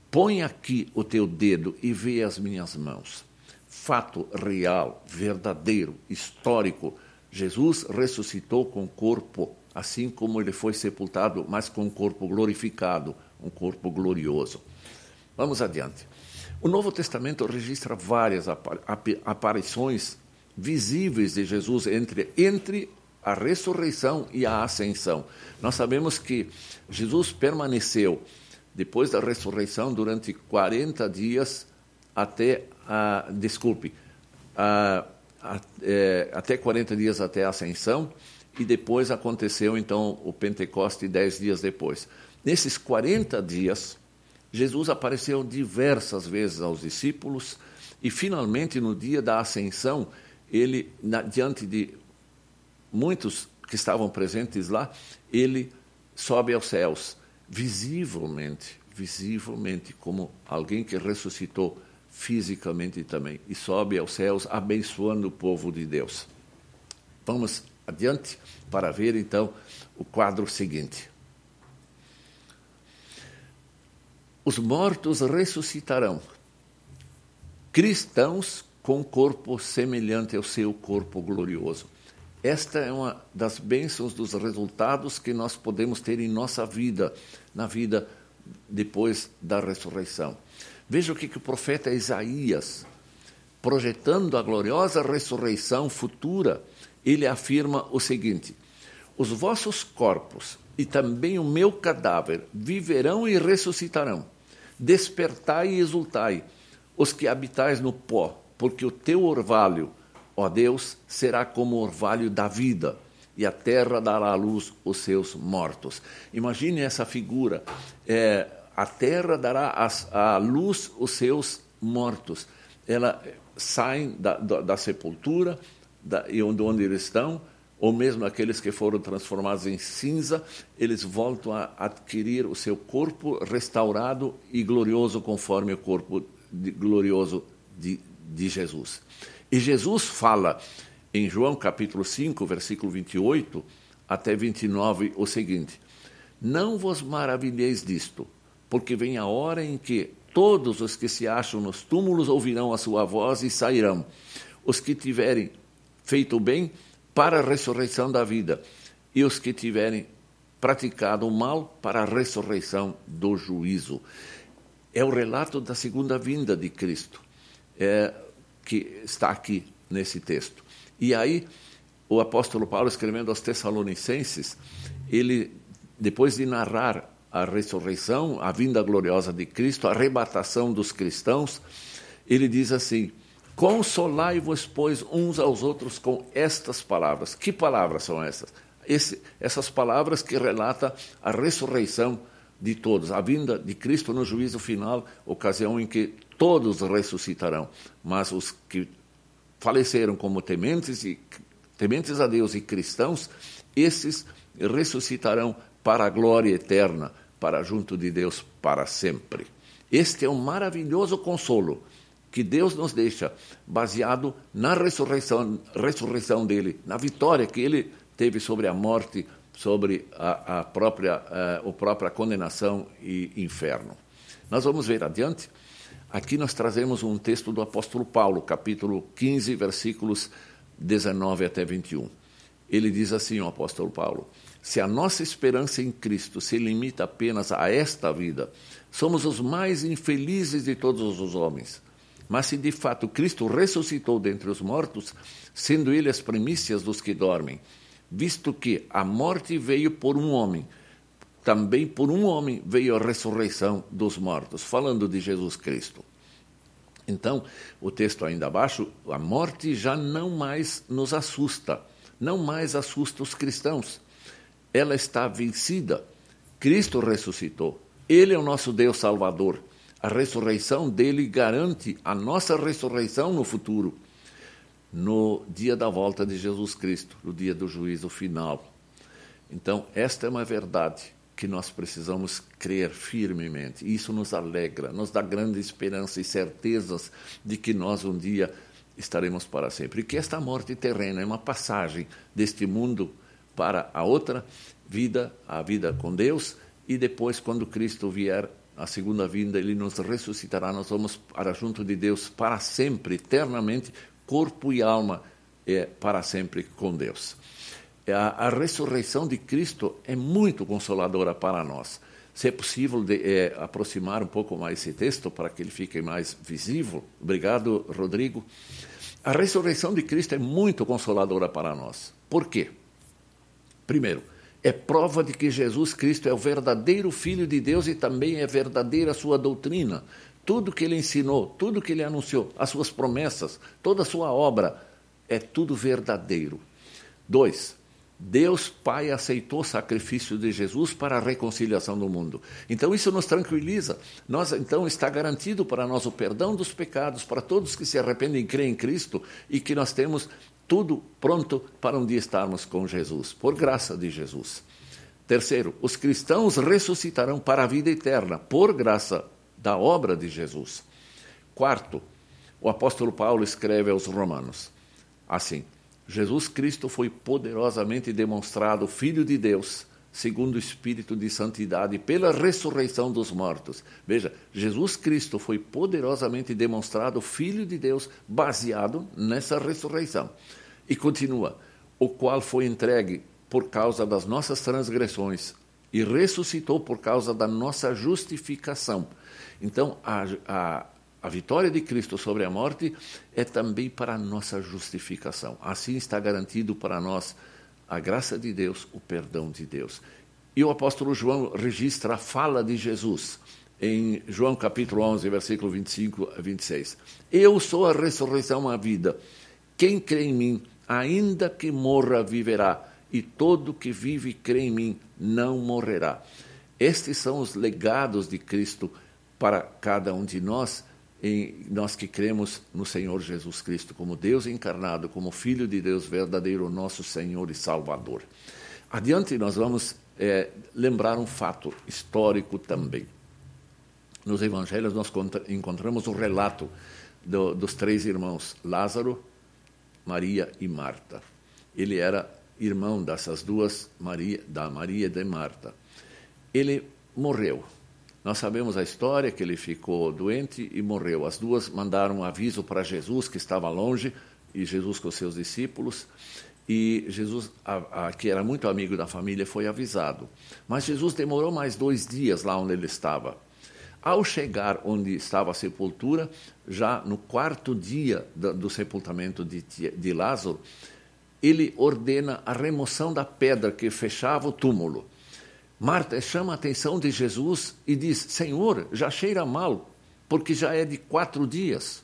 [SPEAKER 1] põe aqui o teu dedo e vê as minhas mãos. Fato real, verdadeiro, histórico Jesus ressuscitou com corpo, assim como ele foi sepultado, mas com corpo glorificado, um corpo glorioso. Vamos adiante. O Novo Testamento registra várias aparições visíveis de Jesus entre, entre a ressurreição e a ascensão. Nós sabemos que Jesus permaneceu depois da ressurreição durante 40 dias até a. Desculpe. A, até 40 dias até a ascensão, e depois aconteceu então o Pentecoste dez dias depois. Nesses 40 dias, Jesus apareceu diversas vezes aos discípulos e finalmente no dia da ascensão, ele na, diante de muitos que estavam presentes lá, ele sobe aos céus, visivelmente, visivelmente como alguém que ressuscitou fisicamente também, e sobe aos céus abençoando o povo de Deus. Vamos adiante para ver então o quadro seguinte. Os mortos ressuscitarão, cristãos com corpo semelhante ao seu corpo glorioso. Esta é uma das bênçãos dos resultados que nós podemos ter em nossa vida, na vida depois da ressurreição. Veja o que, que o profeta Isaías, projetando a gloriosa ressurreição futura, ele afirma o seguinte: Os vossos corpos e também o meu cadáver viverão e ressuscitarão. Despertai e exultai, os que habitais no pó, porque o teu orvalho, ó Deus, será como o orvalho da vida, e a terra dará à luz os seus mortos. Imagine essa figura. É, a terra dará à luz os seus mortos. Ela saem da, da, da sepultura da, e onde, onde eles estão, ou mesmo aqueles que foram transformados em cinza, eles voltam a adquirir o seu corpo restaurado e glorioso conforme o corpo de, glorioso de, de Jesus. E Jesus fala em João capítulo 5, versículo 28 até 29 o seguinte: Não vos maravilheis disto, porque vem a hora em que todos os que se acham nos túmulos ouvirão a sua voz e sairão. Os que tiverem feito bem para a ressurreição da vida, e os que tiverem praticado o mal para a ressurreição do juízo. É o relato da segunda vinda de Cristo é, que está aqui nesse texto. E aí, o apóstolo Paulo, escrevendo aos Tessalonicenses, ele, depois de narrar a ressurreição, a vinda gloriosa de Cristo, a arrebatação dos cristãos, ele diz assim: Consolai-vos, pois, uns aos outros com estas palavras. Que palavras são essas? Esse, essas palavras que relatam a ressurreição de todos, a vinda de Cristo no juízo final, ocasião em que todos ressuscitarão, mas os que faleceram como tementes e tementes a Deus e cristãos, esses ressuscitarão para a glória eterna, para junto de Deus para sempre. Este é um maravilhoso consolo que Deus nos deixa baseado na ressurreição, ressurreição dele, na vitória que ele teve sobre a morte, sobre a, a própria, a, a própria condenação e inferno. Nós vamos ver adiante. Aqui nós trazemos um texto do apóstolo Paulo, capítulo 15, versículos 19 até 21. Ele diz assim, o apóstolo Paulo: Se a nossa esperança em Cristo se limita apenas a esta vida, somos os mais infelizes de todos os homens. Mas se de fato Cristo ressuscitou dentre os mortos, sendo ele as primícias dos que dormem, visto que a morte veio por um homem, também por um homem veio a ressurreição dos mortos, falando de Jesus Cristo. Então, o texto ainda abaixo, a morte já não mais nos assusta, não mais assusta os cristãos. Ela está vencida. Cristo ressuscitou. Ele é o nosso Deus Salvador. A ressurreição dele garante a nossa ressurreição no futuro, no dia da volta de Jesus Cristo, no dia do juízo final. Então, esta é uma verdade que nós precisamos crer firmemente. Isso nos alegra, nos dá grande esperança e certezas de que nós um dia estaremos para sempre. E que esta morte terrena é uma passagem deste mundo para a outra vida, a vida com Deus, e depois, quando Cristo vier, a segunda vinda, ele nos ressuscitará, nós vamos para junto de Deus para sempre, eternamente, corpo e alma, é, para sempre com Deus. É, a, a ressurreição de Cristo é muito consoladora para nós. Se é possível de, é, aproximar um pouco mais esse texto para que ele fique mais visível. Obrigado, Rodrigo. A ressurreição de Cristo é muito consoladora para nós. Por quê? Primeiro, é prova de que Jesus Cristo é o verdadeiro Filho de Deus e também é verdadeira a sua doutrina. Tudo que ele ensinou, tudo que ele anunciou, as suas promessas, toda a sua obra, é tudo verdadeiro. Dois, Deus Pai aceitou o sacrifício de Jesus para a reconciliação do mundo. Então isso nos tranquiliza. Nós então está garantido para nós o perdão dos pecados para todos que se arrependem e creem em Cristo e que nós temos tudo pronto para um dia estarmos com Jesus, por graça de Jesus. Terceiro, os cristãos ressuscitarão para a vida eterna, por graça da obra de Jesus. Quarto, o apóstolo Paulo escreve aos Romanos assim: Jesus Cristo foi poderosamente demonstrado Filho de Deus, segundo o Espírito de Santidade, pela ressurreição dos mortos. Veja, Jesus Cristo foi poderosamente demonstrado Filho de Deus, baseado nessa ressurreição. E continua: o qual foi entregue por causa das nossas transgressões e ressuscitou por causa da nossa justificação. Então, a, a, a vitória de Cristo sobre a morte é também para a nossa justificação. Assim está garantido para nós a graça de Deus, o perdão de Deus. E o apóstolo João registra a fala de Jesus em João capítulo 11, versículo 25 a 26. Eu sou a ressurreição a vida. Quem crê em mim, ainda que morra, viverá, e todo que vive e crê em mim não morrerá. Estes são os legados de Cristo para cada um de nós nós que cremos no Senhor Jesus Cristo como Deus encarnado, como Filho de Deus verdadeiro, nosso Senhor e Salvador. Adiante, nós vamos é, lembrar um fato histórico também. Nos evangelhos, nós encontramos o relato do, dos três irmãos, Lázaro, Maria e Marta. Ele era irmão dessas duas, Maria, da Maria e de Marta. Ele morreu nós sabemos a história que ele ficou doente e morreu. As duas mandaram um aviso para Jesus que estava longe e Jesus com seus discípulos. E Jesus, a, a, que era muito amigo da família, foi avisado. Mas Jesus demorou mais dois dias lá onde ele estava. Ao chegar onde estava a sepultura, já no quarto dia do, sepultamento de, de Lázaro, ele ordena a remoção da pedra que fechava o túmulo. Marta chama a atenção de Jesus e diz: Senhor, já cheira mal, porque já é de quatro dias.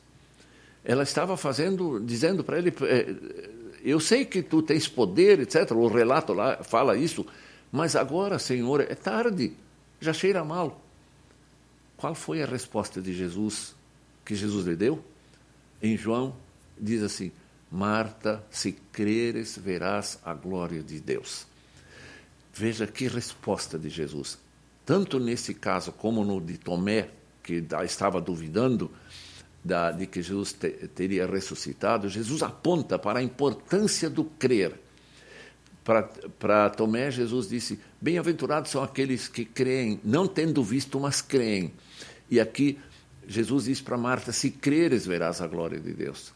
[SPEAKER 1] Ela estava fazendo, dizendo para ele: é, Eu sei que tu tens poder, etc. O relato lá fala isso, mas agora, Senhor, é tarde, já cheira mal. Qual foi a resposta de Jesus que Jesus lhe deu? Em João, diz assim: Marta, se creres, verás a glória de Deus. Veja que resposta de Jesus. Tanto nesse caso como no de Tomé, que estava duvidando da, de que Jesus te, teria ressuscitado, Jesus aponta para a importância do crer. Para Tomé, Jesus disse: Bem-aventurados são aqueles que creem, não tendo visto, mas creem. E aqui, Jesus diz para Marta: Se creres, verás a glória de Deus.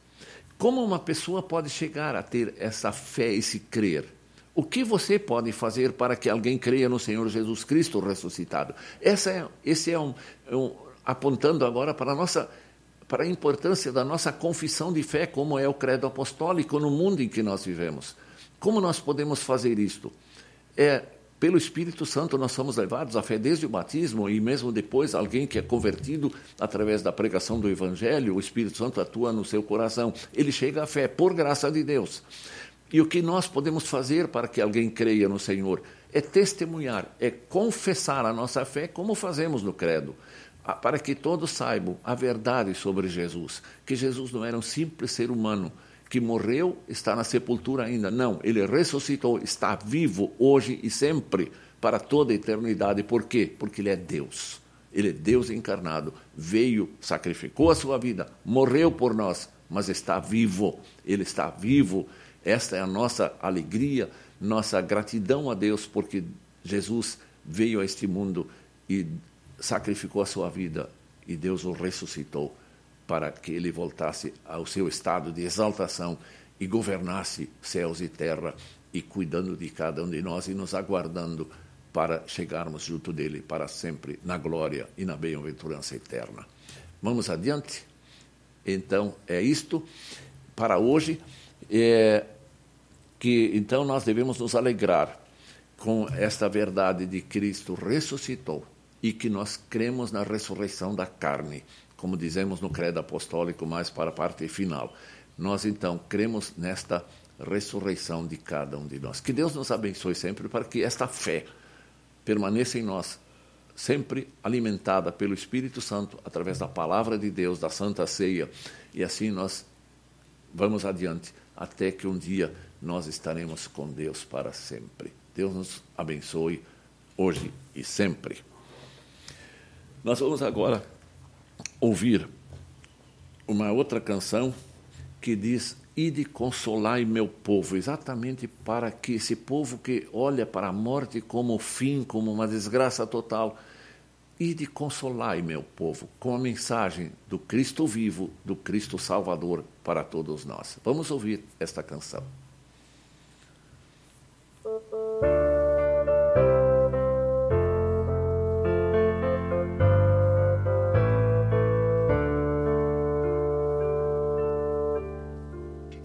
[SPEAKER 1] Como uma pessoa pode chegar a ter essa fé, esse crer? O que você pode fazer para que alguém creia no Senhor Jesus Cristo ressuscitado? Essa é, esse é um, um apontando agora para a nossa para a importância da nossa confissão de fé, como é o credo apostólico no mundo em que nós vivemos. Como nós podemos fazer isto? É pelo Espírito Santo nós somos levados à fé desde o batismo e mesmo depois alguém que é convertido através da pregação do Evangelho, o Espírito Santo atua no seu coração. Ele chega à fé por graça de Deus. E o que nós podemos fazer para que alguém creia no Senhor é testemunhar, é confessar a nossa fé, como fazemos no Credo, para que todos saibam a verdade sobre Jesus, que Jesus não era um simples ser humano que morreu, está na sepultura ainda. Não, ele ressuscitou, está vivo hoje e sempre, para toda a eternidade. Por quê? Porque ele é Deus. Ele é Deus encarnado, veio, sacrificou a sua vida, morreu por nós, mas está vivo. Ele está vivo esta é a nossa alegria, nossa gratidão a Deus, porque Jesus veio a este mundo e sacrificou a sua vida e Deus o ressuscitou para que ele voltasse ao seu estado de exaltação e governasse céus e terra e cuidando de cada um de nós e nos aguardando para chegarmos junto dele para sempre na glória e na bem-aventurança eterna. Vamos adiante? Então, é isto para hoje. É, que então nós devemos nos alegrar com esta verdade de Cristo ressuscitou e que nós cremos na ressurreição da carne, como dizemos no credo apostólico mais para a parte final. Nós então cremos nesta ressurreição de cada um de nós. Que Deus nos abençoe sempre para que esta fé permaneça em nós, sempre alimentada pelo Espírito Santo através da palavra de Deus, da Santa Ceia, e assim nós vamos adiante até que um dia nós estaremos com Deus para sempre. Deus nos abençoe hoje e sempre. Nós vamos agora ouvir uma outra canção que diz: Ide consolai meu povo, exatamente para que esse povo que olha para a morte como fim, como uma desgraça total, ide consolai meu povo com a mensagem do Cristo vivo, do Cristo Salvador para todos nós. Vamos ouvir esta canção.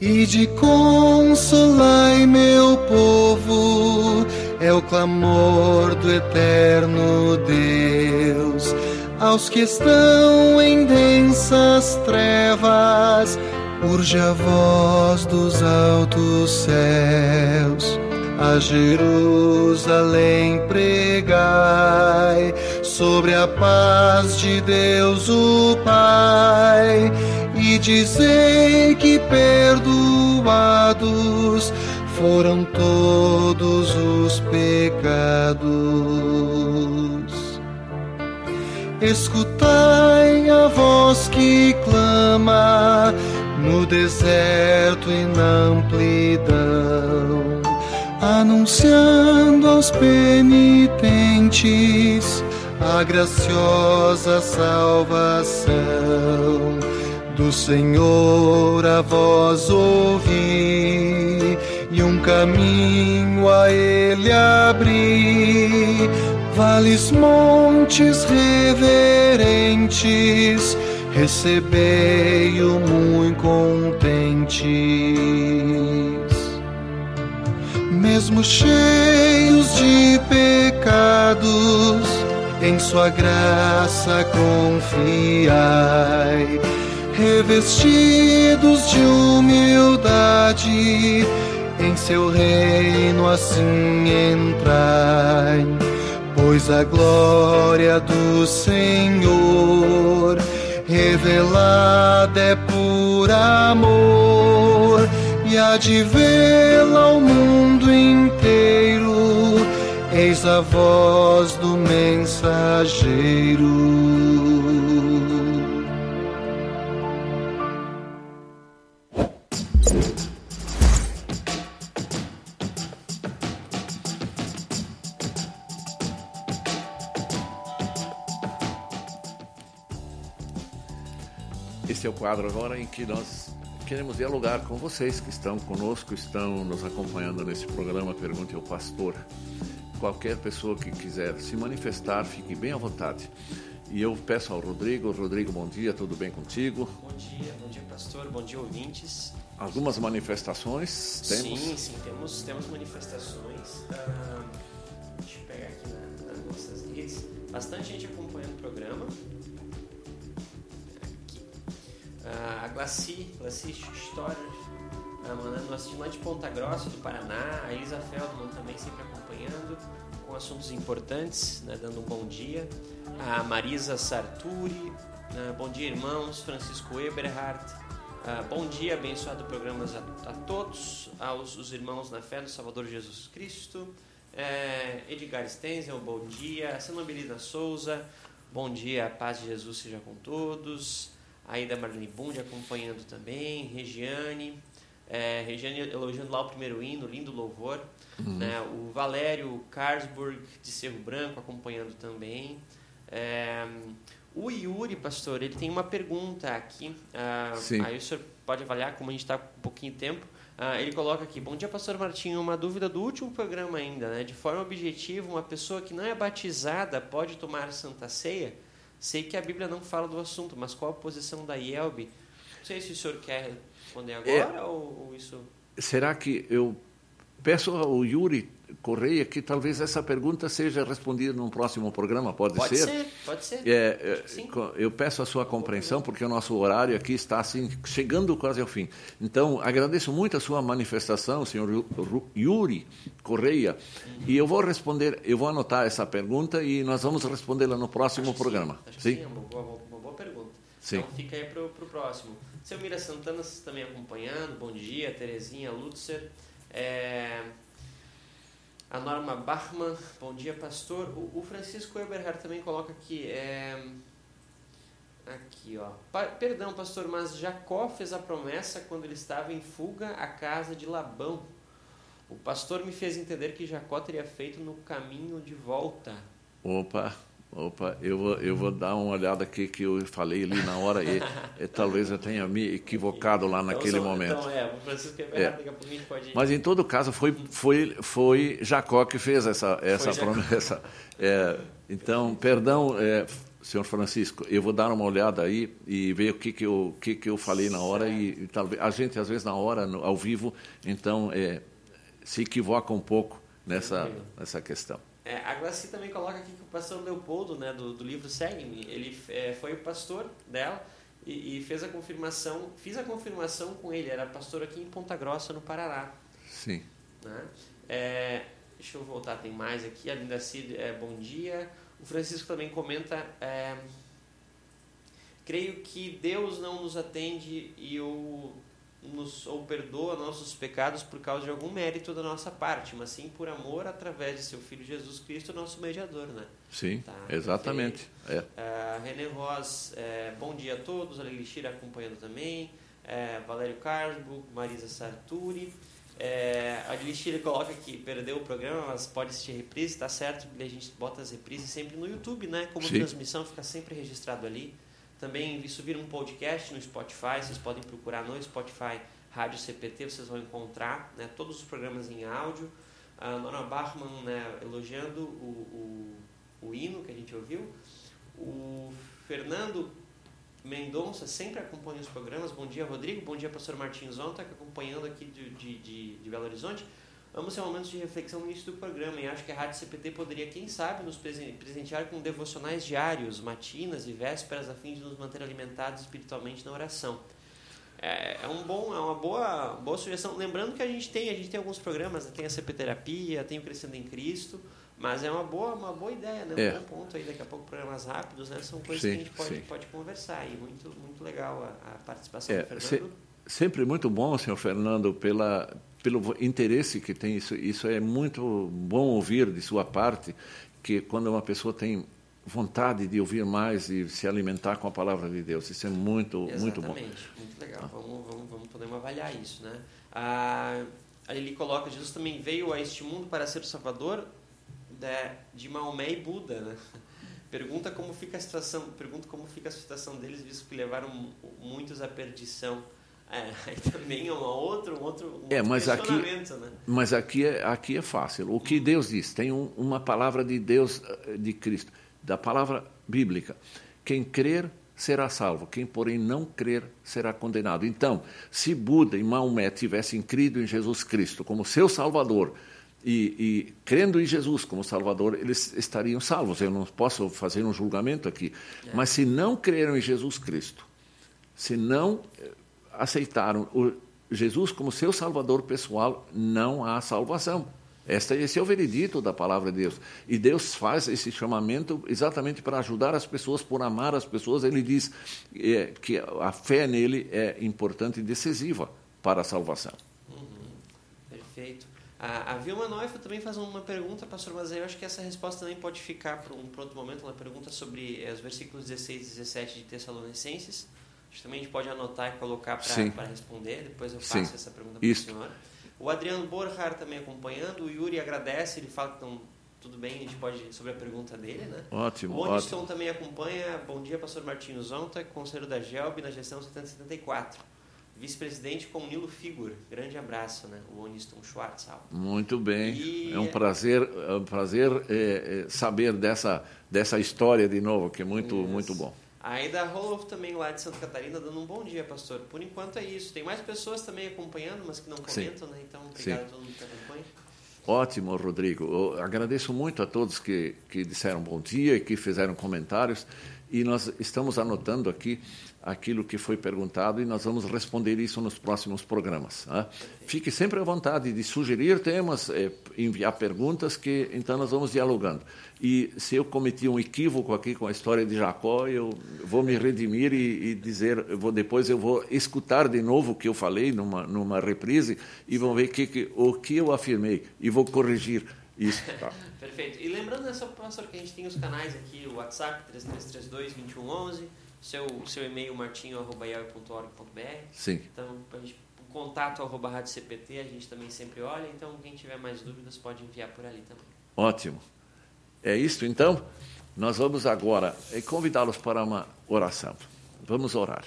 [SPEAKER 2] E de consolai meu povo, é o clamor do eterno Deus. Aos que estão em densas trevas, urge a voz dos altos céus. A Jerusalém pregai sobre a paz de Deus o Pai e dizei que perdoados foram todos os pecados. Escutai a voz que clama no deserto e na amplidão, anunciando aos penitentes a graciosa salvação do Senhor a voz ouvi e um caminho a ele abri. Vales, montes reverentes, recebei-o muito contentes. Mesmo cheios de pecados, em sua graça confiai revestidos de humildade, em seu reino assim entrai. Pois a glória do Senhor revelada é por amor, e há de vê-la ao mundo inteiro. Eis a voz do mensageiro.
[SPEAKER 1] Quadro agora em que nós queremos dialogar com vocês que estão conosco, estão nos acompanhando nesse programa Pergunte ao Pastor. Qualquer pessoa que quiser se manifestar, fique bem à vontade. E eu peço ao Rodrigo, Rodrigo, bom dia, tudo bem contigo?
[SPEAKER 3] Bom dia, bom dia, pastor, bom dia, ouvintes.
[SPEAKER 1] Algumas manifestações temos?
[SPEAKER 3] Sim, sim, temos, temos manifestações. Ah, deixa eu pegar aqui na, nas nossas redes. Bastante gente a Glaci, Glaci Storer, ah, mandando assistir lá de Ponta Grossa, do Paraná. A Elisa Feldman também sempre acompanhando, com assuntos importantes, né, dando um bom dia. A Marisa Sarturi, ah, bom dia, irmãos. Francisco Eberhardt. Ah, bom dia, abençoado programas a, a todos, aos os irmãos na fé do Salvador Jesus Cristo. É, Edgar Stenzel, bom dia. Sanobelina Souza, bom dia, a paz de Jesus seja com todos. Aida Marlene Bund acompanhando também. Regiane, é, Regiane elogiando lá o primeiro hino, lindo louvor. Né? O Valério Karsburg de Cerro Branco acompanhando também. É, o Yuri, pastor, ele tem uma pergunta aqui. ah, aí o senhor pode avaliar, como a gente está com pouquinho tempo. Ah, ele coloca aqui: Bom dia, pastor Martinho. Uma dúvida do último programa ainda, né? De forma objetiva, uma pessoa que não é batizada pode tomar santa ceia? Sei que a Bíblia não fala do assunto, mas qual a posição da IELB? Não sei se o senhor quer responder agora ou, ou isso.
[SPEAKER 1] Será que eu peço ao Yuri Correia que talvez essa pergunta seja respondida num próximo programa, pode,
[SPEAKER 3] Pode ser, pode ser.
[SPEAKER 1] É, é,
[SPEAKER 3] Sim.
[SPEAKER 1] eu peço a sua compreensão porque o nosso horário aqui está assim chegando quase ao fim. Então agradeço muito a sua manifestação, senhor Yuri Correia, e eu vou responder, eu vou anotar essa pergunta e nós vamos respondê-la no próximo programa.
[SPEAKER 3] Sim, que sim, é uma boa, uma boa pergunta.
[SPEAKER 1] Sim.
[SPEAKER 3] Então fica aí pro, pro próximo. Seu Mira Santana, vocês também acompanhando. Bom dia, Terezinha Lutzer. É, A Norma Bachmann, bom dia, pastor. O, o Francisco Eberhard também coloca aqui. é, Aqui, ó. Pa- Perdão, pastor, mas Jacó fez a promessa quando ele estava em fuga à casa de Labão. O pastor me fez entender que Jacó teria feito no caminho de volta.
[SPEAKER 1] Opa, opa, eu vou, eu vou dar uma olhada aqui que eu falei ali na hora e, e talvez eu tenha me equivocado lá naquele
[SPEAKER 3] Então,
[SPEAKER 1] momento.
[SPEAKER 3] Então, é, o Francisco daqui a a gente pode...
[SPEAKER 1] Mas em todo caso foi foi foi Jacó que fez essa essa promessa. É, então, perdão, é, senhor Francisco, eu vou dar uma olhada aí e ver o que que eu que que eu falei na hora e, e talvez a gente às vezes na hora no- ao vivo, então é, se equivoca um pouco nessa nessa questão.
[SPEAKER 3] É, a Glaci também coloca aqui que o pastor Leopoldo, né, do, do livro Segue-me, ele é, foi o pastor dela e, e fez a confirmação, fiz a confirmação com ele, era pastor aqui em Ponta Grossa, no Paraná.
[SPEAKER 1] Sim.
[SPEAKER 3] Né? É, deixa eu voltar, tem mais aqui. A Linda Cid, é, bom dia. O Francisco também comenta: é, creio que Deus não nos atende e o nos, ou perdoa nossos pecados por causa de algum mérito da nossa parte, mas sim por amor através de seu Filho Jesus Cristo, nosso mediador, né?
[SPEAKER 1] Sim, tá, exatamente. É.
[SPEAKER 3] Uh, René Ross, é, bom dia a todos, a Lilixira acompanhando também, é, Valério Carbo, Marisa Sarturi, é, a Lilixira coloca que perdeu o programa, mas pode assistir reprise, tá certo, a gente bota as reprises sempre no YouTube, né? Como Sim. transmissão fica sempre registrado ali. Também subir um podcast no Spotify, vocês podem procurar no Spotify Rádio CPT, vocês vão encontrar né, todos os programas em áudio. A Nora Bachmann né, elogiando o, o, o hino que a gente ouviu. O Fernando Mendonça sempre acompanha os programas. Bom dia, Rodrigo. Bom dia, pastor Martins Zonta, acompanhando aqui de, de, de Belo Horizonte. Vamos ter momentos de reflexão no início do programa e acho que a Rádio CPT poderia, quem sabe, nos presentear com devocionais diários, matinas e vésperas, a fim de nos manter alimentados espiritualmente na oração. É, é, um bom, é uma boa, boa sugestão. Lembrando que a gente tem, a gente tem alguns programas, né? tem a CP Terapia, tem o Crescendo em Cristo, mas é uma boa, uma boa ideia, né? Um é. bom ponto aí, daqui a pouco programas rápidos, né? São coisas sim, que a gente pode, pode conversar e muito, muito legal a, a participação
[SPEAKER 1] é,
[SPEAKER 3] do Fernando.
[SPEAKER 1] Se, sempre muito bom, senhor Fernando, pela pelo interesse que tem isso. Isso é muito bom ouvir de sua parte, que quando uma pessoa tem vontade de ouvir mais e se alimentar com a palavra de Deus. Isso é muito,
[SPEAKER 3] Exatamente,
[SPEAKER 1] muito bom.
[SPEAKER 3] muito legal. Vamos, vamos, vamos podemos avaliar isso, né? Ah, ele coloca, Jesus também veio a este mundo para ser o salvador de, de Maomé e Buda, né? Pergunta como fica a situação, pergunta como fica a situação deles, visto que levaram muitos à perdição. É, aí também é um outro, um outro, um
[SPEAKER 1] é, mas aqui, né? Mas aqui é, aqui é fácil. O que Deus diz, tem um, uma palavra de Deus, eh, de Cristo, da palavra bíblica. Quem crer será salvo, quem porém não crer será condenado. Então, se Buda e Maomé tivessem crido em Jesus Cristo como seu Salvador, e, e, crendo em Jesus como Salvador, eles estariam salvos. Eu não posso fazer um julgamento aqui. É. Mas se não creram em Jesus Cristo, se não eh, aceitaram o Jesus como seu salvador pessoal, não há salvação. Este, esse é o veredito da palavra de Deus. E Deus faz esse chamamento exatamente para ajudar as pessoas, por amar as pessoas. Ele diz é, que a fé nele é importante e decisiva para a salvação.
[SPEAKER 3] Uhum. Perfeito. A, a Vilma Noifa também faz uma pergunta, pastor, mas eu acho que essa resposta também pode ficar para um pronto momento. Ela pergunta sobre eh, os versículos 16 e 17 de Tessalonicenses. Também a gente pode anotar e colocar para responder. Depois eu faço Sim. essa pergunta para o senhor. O Adriano Borjar também acompanhando. O Yuri agradece, ele fala que estão tudo bem, a gente pode sobre a pergunta dele, né?
[SPEAKER 1] Ótimo.
[SPEAKER 3] O Oniston também acompanha. Bom dia, pastor Martinho Zonta, conselheiro da GELB na gestão 7074. Vice-presidente com Nilo Figur. Grande abraço, né? O Oniston Schwartz.
[SPEAKER 1] Muito bem. E... É um prazer, é um prazer é, é, saber dessa, dessa história de novo, que é muito, muito bom.
[SPEAKER 3] A Aida Roloff também lá de Santa Catarina dando um bom dia, pastor. Por enquanto é isso. Tem mais pessoas também acompanhando, mas que não comentam, Sim. né? Então, obrigado Sim. a todo mundo que acompanha.
[SPEAKER 1] Ótimo, Rodrigo. Eu agradeço muito a todos que, que disseram bom dia e que fizeram comentários. E nós estamos anotando aqui aquilo que foi perguntado e nós vamos responder isso nos próximos programas. Né? Fique sempre à vontade de sugerir temas, é, enviar perguntas, que então nós vamos dialogando. E se eu cometi um equívoco aqui com a história de Jacó, eu vou me redimir e, e dizer, eu vou, depois eu vou escutar de novo o que eu falei numa, numa reprise e vão ver que, que, o que eu afirmei e vou corrigir isso. Tá.
[SPEAKER 3] Perfeito. E lembrando, né, pastor, que a gente tem os canais aqui, o WhatsApp 3332 2111 seu, seu e-mail martinho.org.br.
[SPEAKER 1] Sim.
[SPEAKER 3] Então, gente, o contato arroba rádio CPT, a gente também sempre olha, então quem tiver mais dúvidas pode enviar por ali também.
[SPEAKER 1] Ótimo. É isso então? Nós vamos agora eh, convidá-los para uma oração. Vamos orar.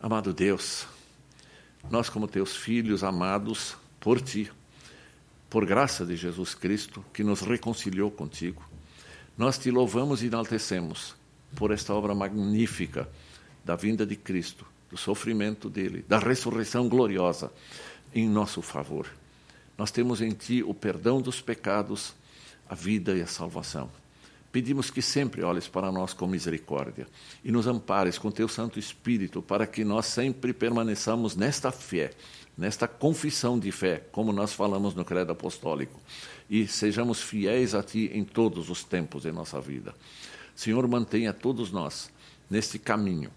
[SPEAKER 1] Amado Deus, nós, como teus filhos amados por ti, por graça de Jesus Cristo, que nos reconciliou contigo, nós te louvamos e enaltecemos por esta obra magnífica da vinda de Cristo, do sofrimento dele, da ressurreição gloriosa em nosso favor. Nós temos em ti o perdão dos pecados, a vida e a salvação. Pedimos que sempre olhes para nós com misericórdia e nos ampares com teu Santo Espírito para que nós sempre permaneçamos nesta fé, nesta confissão de fé, como nós falamos no Credo Apostólico, e sejamos fiéis a Ti em todos os tempos de nossa vida. Senhor, mantenha todos nós neste caminho,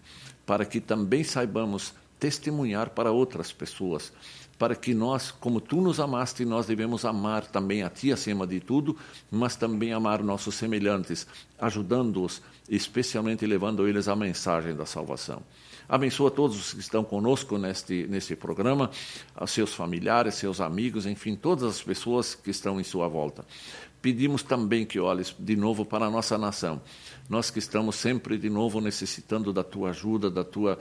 [SPEAKER 1] para que também saibamos testemunhar para outras pessoas para que nós, como tu nos amaste, nós devemos amar também a ti acima de tudo, mas também amar nossos semelhantes, ajudando-os, especialmente levando eles a mensagem da salvação. Abençoa todos os que estão conosco neste, neste programa, os seus familiares, seus amigos, enfim, todas as pessoas que estão em sua volta. Pedimos também que olhes de novo para a nossa nação. Nós que estamos sempre de novo necessitando da tua ajuda, da tua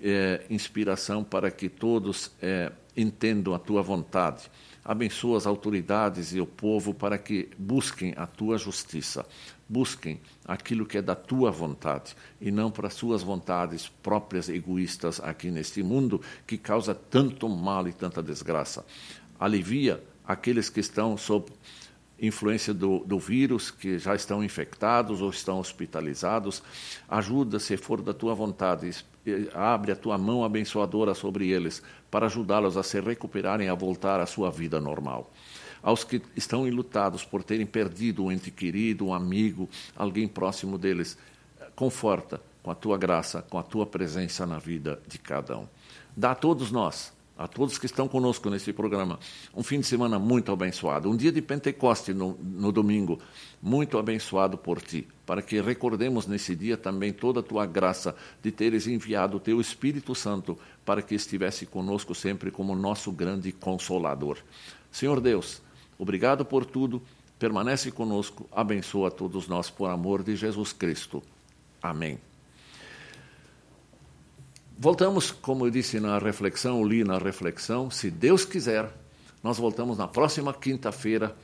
[SPEAKER 1] eh, inspiração para que todos eh, entendam a tua vontade. Abençoa as autoridades e o povo para que busquem a tua justiça, busquem aquilo que é da tua vontade e não para suas vontades próprias egoístas aqui neste mundo que causa tanto mal e tanta desgraça. Alivia aqueles que estão sob influência do, do vírus, que já estão infectados ou estão hospitalizados. Ajuda, se for da tua vontade, abre a tua mão abençoadora sobre eles, para ajudá-los a se recuperarem, a voltar à sua vida normal. Aos que estão enlutados por terem perdido um ente querido, um amigo, alguém próximo deles, conforta com a tua graça, com a tua presença na vida de cada um. Dá a todos nós a todos que estão conosco nesse programa, um fim de semana muito abençoado, um dia de Pentecoste no, no, domingo, muito abençoado por ti, para que recordemos nesse dia também toda a tua graça de teres enviado o teu Espírito Santo para que estivesse conosco sempre como nosso grande consolador. Senhor Deus, obrigado por tudo, permanece conosco, abençoa todos nós por amor de Jesus Cristo. Amém. Voltamos, como eu disse na reflexão, li na reflexão, se Deus quiser, nós voltamos na próxima quinta-feira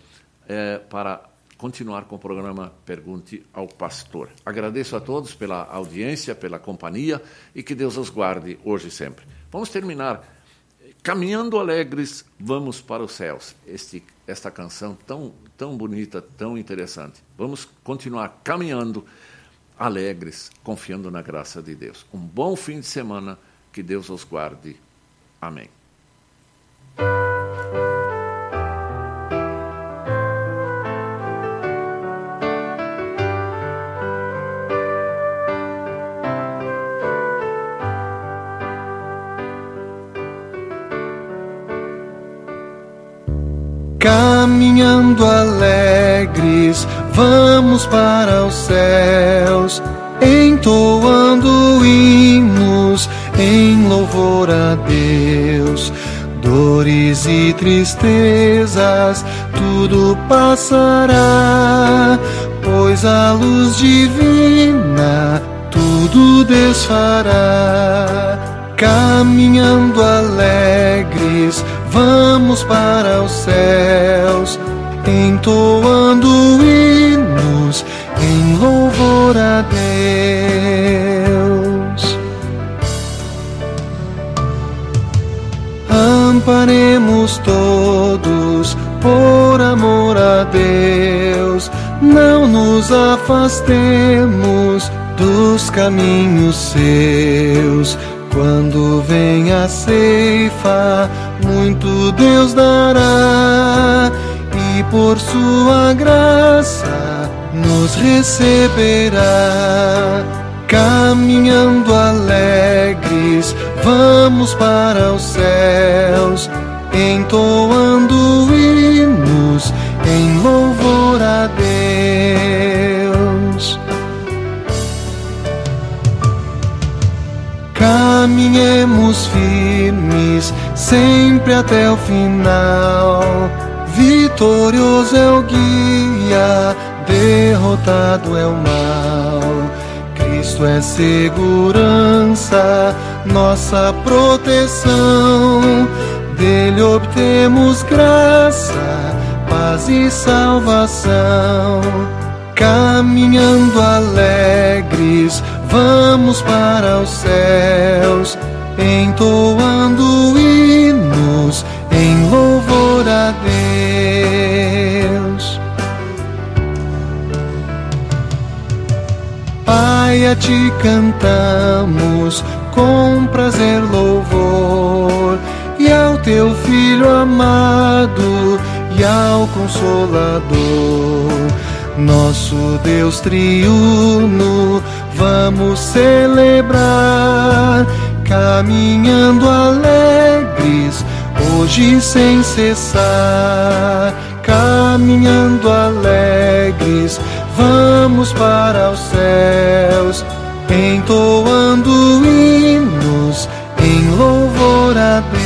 [SPEAKER 1] é, para continuar com o programa Pergunte ao Pastor. Agradeço a todos pela audiência, pela companhia e que Deus os guarde hoje e sempre. Vamos terminar. Caminhando alegres, vamos para os céus. Este, esta canção tão, tão bonita, tão interessante. Vamos continuar caminhando alegres, confiando na graça de Deus. Um bom fim de semana, que Deus os guarde. Amém.
[SPEAKER 2] Caminhando alegres Vamos para os céus, entoando hinos em louvor a Deus. Dores e tristezas, tudo passará, pois a luz divina tudo desfará. Caminhando alegres, vamos para os céus entoando louvor a Deus. Amparemos todos por amor a Deus, não nos afastemos dos caminhos seus. Quando vem a ceifa, muito Deus dará por sua graça nos receberá. Caminhando alegres, vamos para os céus, entoando hinos em louvor a Deus. Caminhemos firmes, sempre até o final Vitorioso é o guia, derrotado é o mal. Cristo é segurança, nossa proteção. Dele obtemos graça, paz e salvação. Caminhando alegres, vamos para os céus, entoando hinos em louvor a Deus. A ti cantamos com prazer louvor. E ao teu filho amado e ao consolador nosso Deus triuno vamos celebrar caminhando alegres hoje sem cessar caminhando alegres Vamos para os céus, entoando hinos em louvor a Deus.